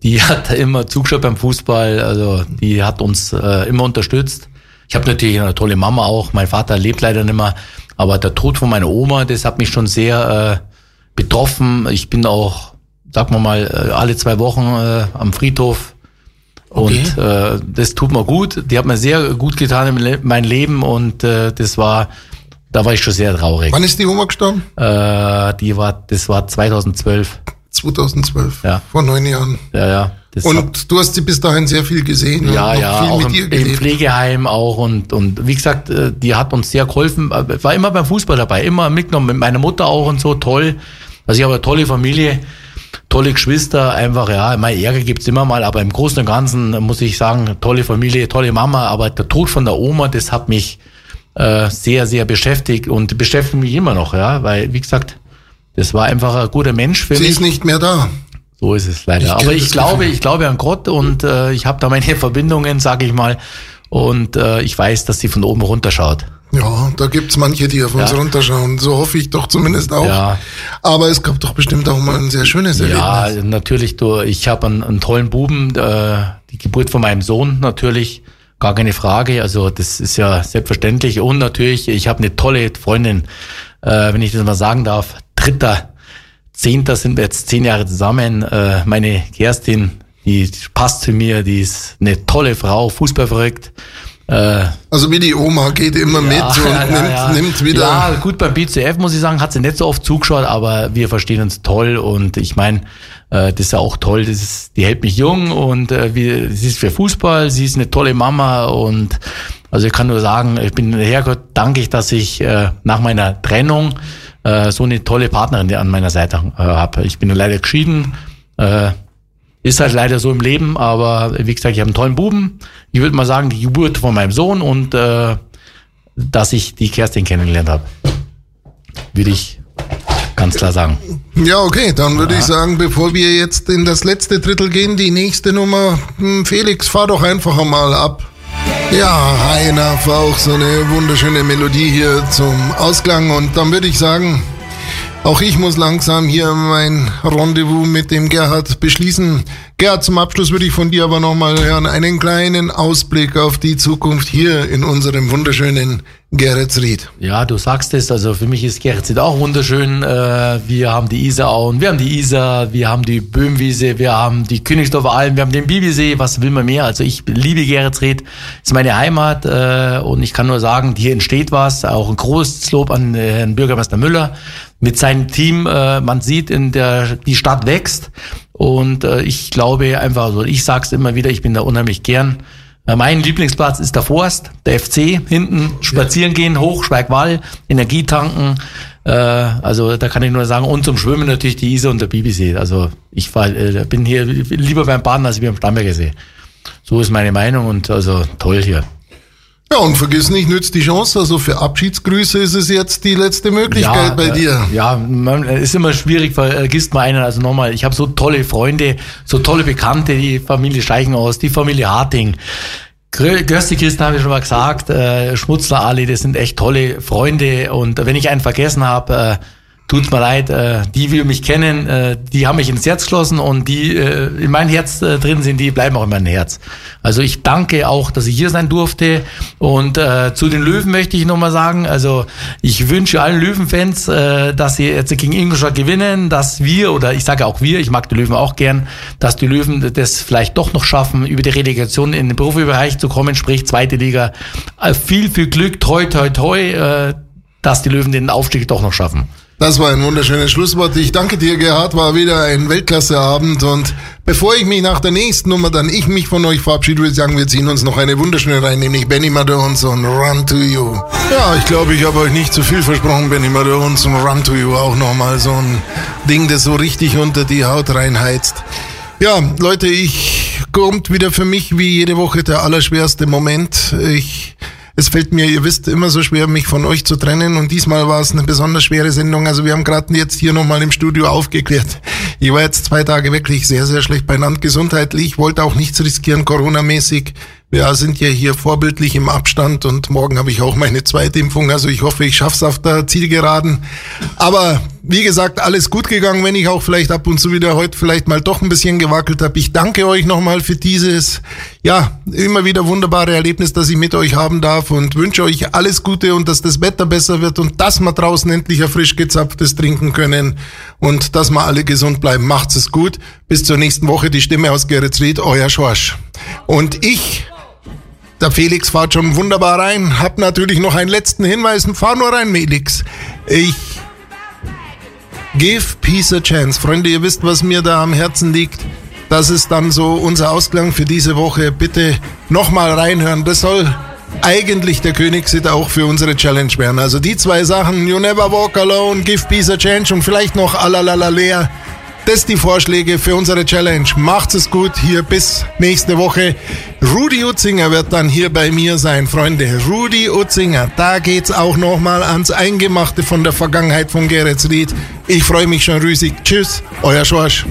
Die <laughs> hat immer zugeschaut beim Fußball, also die hat uns äh, immer unterstützt. Ich habe natürlich eine tolle Mama auch. Mein Vater lebt leider nicht mehr, aber der Tod von meiner Oma, das hat mich schon sehr äh, betroffen. Ich bin auch, sag mal mal, äh, alle zwei Wochen äh, am Friedhof und äh, das tut mir gut. Die hat mir sehr gut getan in mein Leben und äh, das war, da war ich schon sehr traurig. Wann ist die Oma gestorben? Äh, die war, das war 2012. 2012. Ja. Vor neun Jahren. Ja, ja. Und du hast sie bis dahin sehr viel gesehen ja, ja, viel auch mit im, im. Pflegeheim auch und, und wie gesagt, äh, die hat uns sehr geholfen, Äh, war immer beim Fußball dabei, immer mitgenommen, mit meiner Mutter auch und so, toll. Also ich habe eine tolle Familie, tolle Geschwister, einfach, ja, mein Ärger gibt's immer mal, aber im Großen und Ganzen muss ich sagen, tolle Familie, tolle Mama, aber der Tod von der Oma, das hat mich äh, sehr, sehr beschäftigt und beschäftigt mich immer noch, ja, weil, wie gesagt, das war einfach ein guter Mensch für Sie mich. ist nicht mehr da. So ist es leider. Ich Aber ich glaube, Gefühl. ich glaube an Gott und äh, ich habe da meine <laughs> Verbindungen, sage ich mal. Und äh, ich weiß, dass sie von oben runterschaut. Ja, da gibt's manche, die auf uns Ja. runterschauen. So hoffe ich doch zumindest auch. Ja. Aber es gab doch bestimmt auch mal ein sehr schönes Ja, Erlebnis. natürlich. Du, ich habe einen, einen tollen Buben. Äh, die Geburt von meinem Sohn natürlich, gar keine Frage. Also das ist ja selbstverständlich. Und natürlich, ich habe eine tolle Freundin, äh, wenn ich das mal sagen darf. Dritter, Zehnter sind wir jetzt zehn Jahre zusammen. Äh, meine Kerstin, die passt zu mir. Die ist eine tolle Frau, fußballverrückt. Äh, Also wie die Oma geht immer mit <laughs> und nimmt, nimmt wieder. Ja, gut, beim BCF muss ich sagen, hat sie nicht so oft zugeschaut, aber wir verstehen uns toll und ich meine, äh, das ist ja auch toll, das ist, die hält mich jung und äh, wir, sie ist für Fußball, sie ist eine tolle Mama und also ich kann nur sagen, ich bin Herrgott dankig, dass ich äh, nach meiner Trennung, äh, so eine tolle Partnerin an meiner Seite äh, habe. Ich bin leider geschieden. Äh, ist halt leider so im Leben, aber wie gesagt, ich habe einen tollen Buben. Ich würde mal sagen, die Geburt von meinem Sohn und äh, dass ich die Kerstin kennengelernt habe. Würde ich ganz klar sagen. Ja, okay, dann würde ja. ich sagen, bevor wir jetzt in das letzte Drittel gehen, die nächste Nummer, hm, Felix, fahr doch einfach mal ab. Ja, Heiner war auch so eine wunderschöne Melodie hier zum Ausklang und dann würde ich sagen, auch ich muss langsam hier mein Rendezvous mit dem Gerhard beschließen. Gerhard, zum Abschluss würde ich von dir aber nochmal hören, einen kleinen Ausblick auf die Zukunft hier in unserem wunderschönen Geretsried. Ja, du sagst es, also für mich ist Geretsried auch wunderschön. Äh, wir haben die Isarauen, wir haben die Isar, wir haben die Böhmwiese, wir haben die Königsdorfer Alm, wir haben den Bibisee, was will man mehr? Also ich liebe Geretsried, ist meine Heimat äh, und ich kann nur sagen, hier entsteht was, auch ein großes Lob an äh, Herrn Bürgermeister Müller mit seinem Team. Man sieht, in der, die Stadt wächst und ich glaube einfach, also ich sag's immer wieder, ich bin da unheimlich gern. Mein Lieblingsplatz ist der Forst, der FC, hinten spazieren gehen, hoch, Schweigwall, Energie tanken. Äh, also da kann ich nur sagen, und zum Schwimmen natürlich die Isar und der Bibisee. Also ich fahr, äh, bin hier lieber beim Baden als am Starnberger See. So ist meine Meinung und also toll hier. Ja, und vergiss nicht, nützt die Chance. Also für Abschiedsgrüße ist es jetzt die letzte Möglichkeit ja, bei dir. Äh, ja, man, ist immer schwierig, vergisst mal einen. Also nochmal, ich habe so tolle Freunde, so tolle Bekannte, die Familie Steichenhaus, die Familie Harting. Gösti Christen habe ich schon mal gesagt, äh, Schmutzler Ali, das sind echt tolle Freunde. Und wenn ich einen vergessen habe, äh, tut's mir leid, äh, die will mich kennen, äh, die haben mich ins Herz geschlossen und die äh, in mein Herz äh, drin sind, die bleiben auch in meinem Herz. Also ich danke auch, dass ich hier sein durfte und äh, zu den Löwen möchte ich nochmal sagen, also ich wünsche allen Löwenfans, äh, dass sie jetzt gegen Ingolstadt gewinnen, dass wir, oder ich sage auch wir, ich mag die Löwen auch gern, dass die Löwen das vielleicht doch noch schaffen, über die Relegation in den Profibereich zu kommen, sprich zweite Liga. Äh, viel, viel Glück, toi, toi, toi, äh, dass die Löwen den Aufstieg doch noch schaffen. Das war ein wunderschönes Schlusswort. Ich danke dir, Gerhard. War wieder ein Weltklasseabend. Und bevor ich mich nach der nächsten Nummer dann ich mich von euch verabschiede, würde ich sagen, wir ziehen uns noch eine wunderschöne rein, nämlich Benny Madones und Run to You. Ja, ich glaube, ich habe euch nicht zu viel versprochen, Benny Madones und Run to You. Auch nochmal so ein Ding, das so richtig unter die Haut reinheizt. Ja, Leute, ich kommt wieder für mich wie jede Woche der allerschwerste Moment. Ich es fällt mir, ihr wisst, immer so schwer, mich von euch zu trennen. Und diesmal war es eine besonders schwere Sendung. Also wir haben gerade jetzt hier nochmal im Studio aufgeklärt. Ich war jetzt zwei Tage wirklich sehr, sehr schlecht beieinander gesundheitlich, wollte auch nichts riskieren, Corona-mäßig. Wir sind ja hier vorbildlich im Abstand und morgen habe ich auch meine zweite Impfung. Also ich hoffe, ich schaff's auf der Zielgeraden. Aber wie gesagt, alles gut gegangen, wenn ich auch vielleicht ab und zu wieder heute vielleicht mal doch ein bisschen gewackelt habe. Ich danke euch nochmal für dieses, ja, immer wieder wunderbare Erlebnis, das ich mit euch haben darf und wünsche euch alles Gute und dass das Wetter besser wird und dass wir draußen endlich ein frisch gezapftes trinken können und dass wir alle gesund bleiben. Macht's es gut. Bis zur nächsten Woche. Die Stimme aus Geretsried, euer Schorsch. Und ich der Felix fährt schon wunderbar rein. Hab natürlich noch einen letzten Hinweis. Fahr nur rein, Felix. Ich give peace a chance. Freunde, ihr wisst, was mir da am Herzen liegt. Das ist dann so unser Ausklang für diese Woche. Bitte nochmal reinhören. Das soll eigentlich der Königshit auch für unsere Challenge werden. Also die zwei Sachen, You Never Walk Alone, Give Peace a Chance und vielleicht noch Alalala Das die Vorschläge für unsere Challenge. Macht es gut hier bis nächste Woche. Rudi Utzinger wird dann hier bei mir sein, Freunde. Rudi Utzinger, da geht's auch nochmal ans Eingemachte von der Vergangenheit von Geretsried. Ich freue mich schon riesig. Tschüss, euer Schorsch.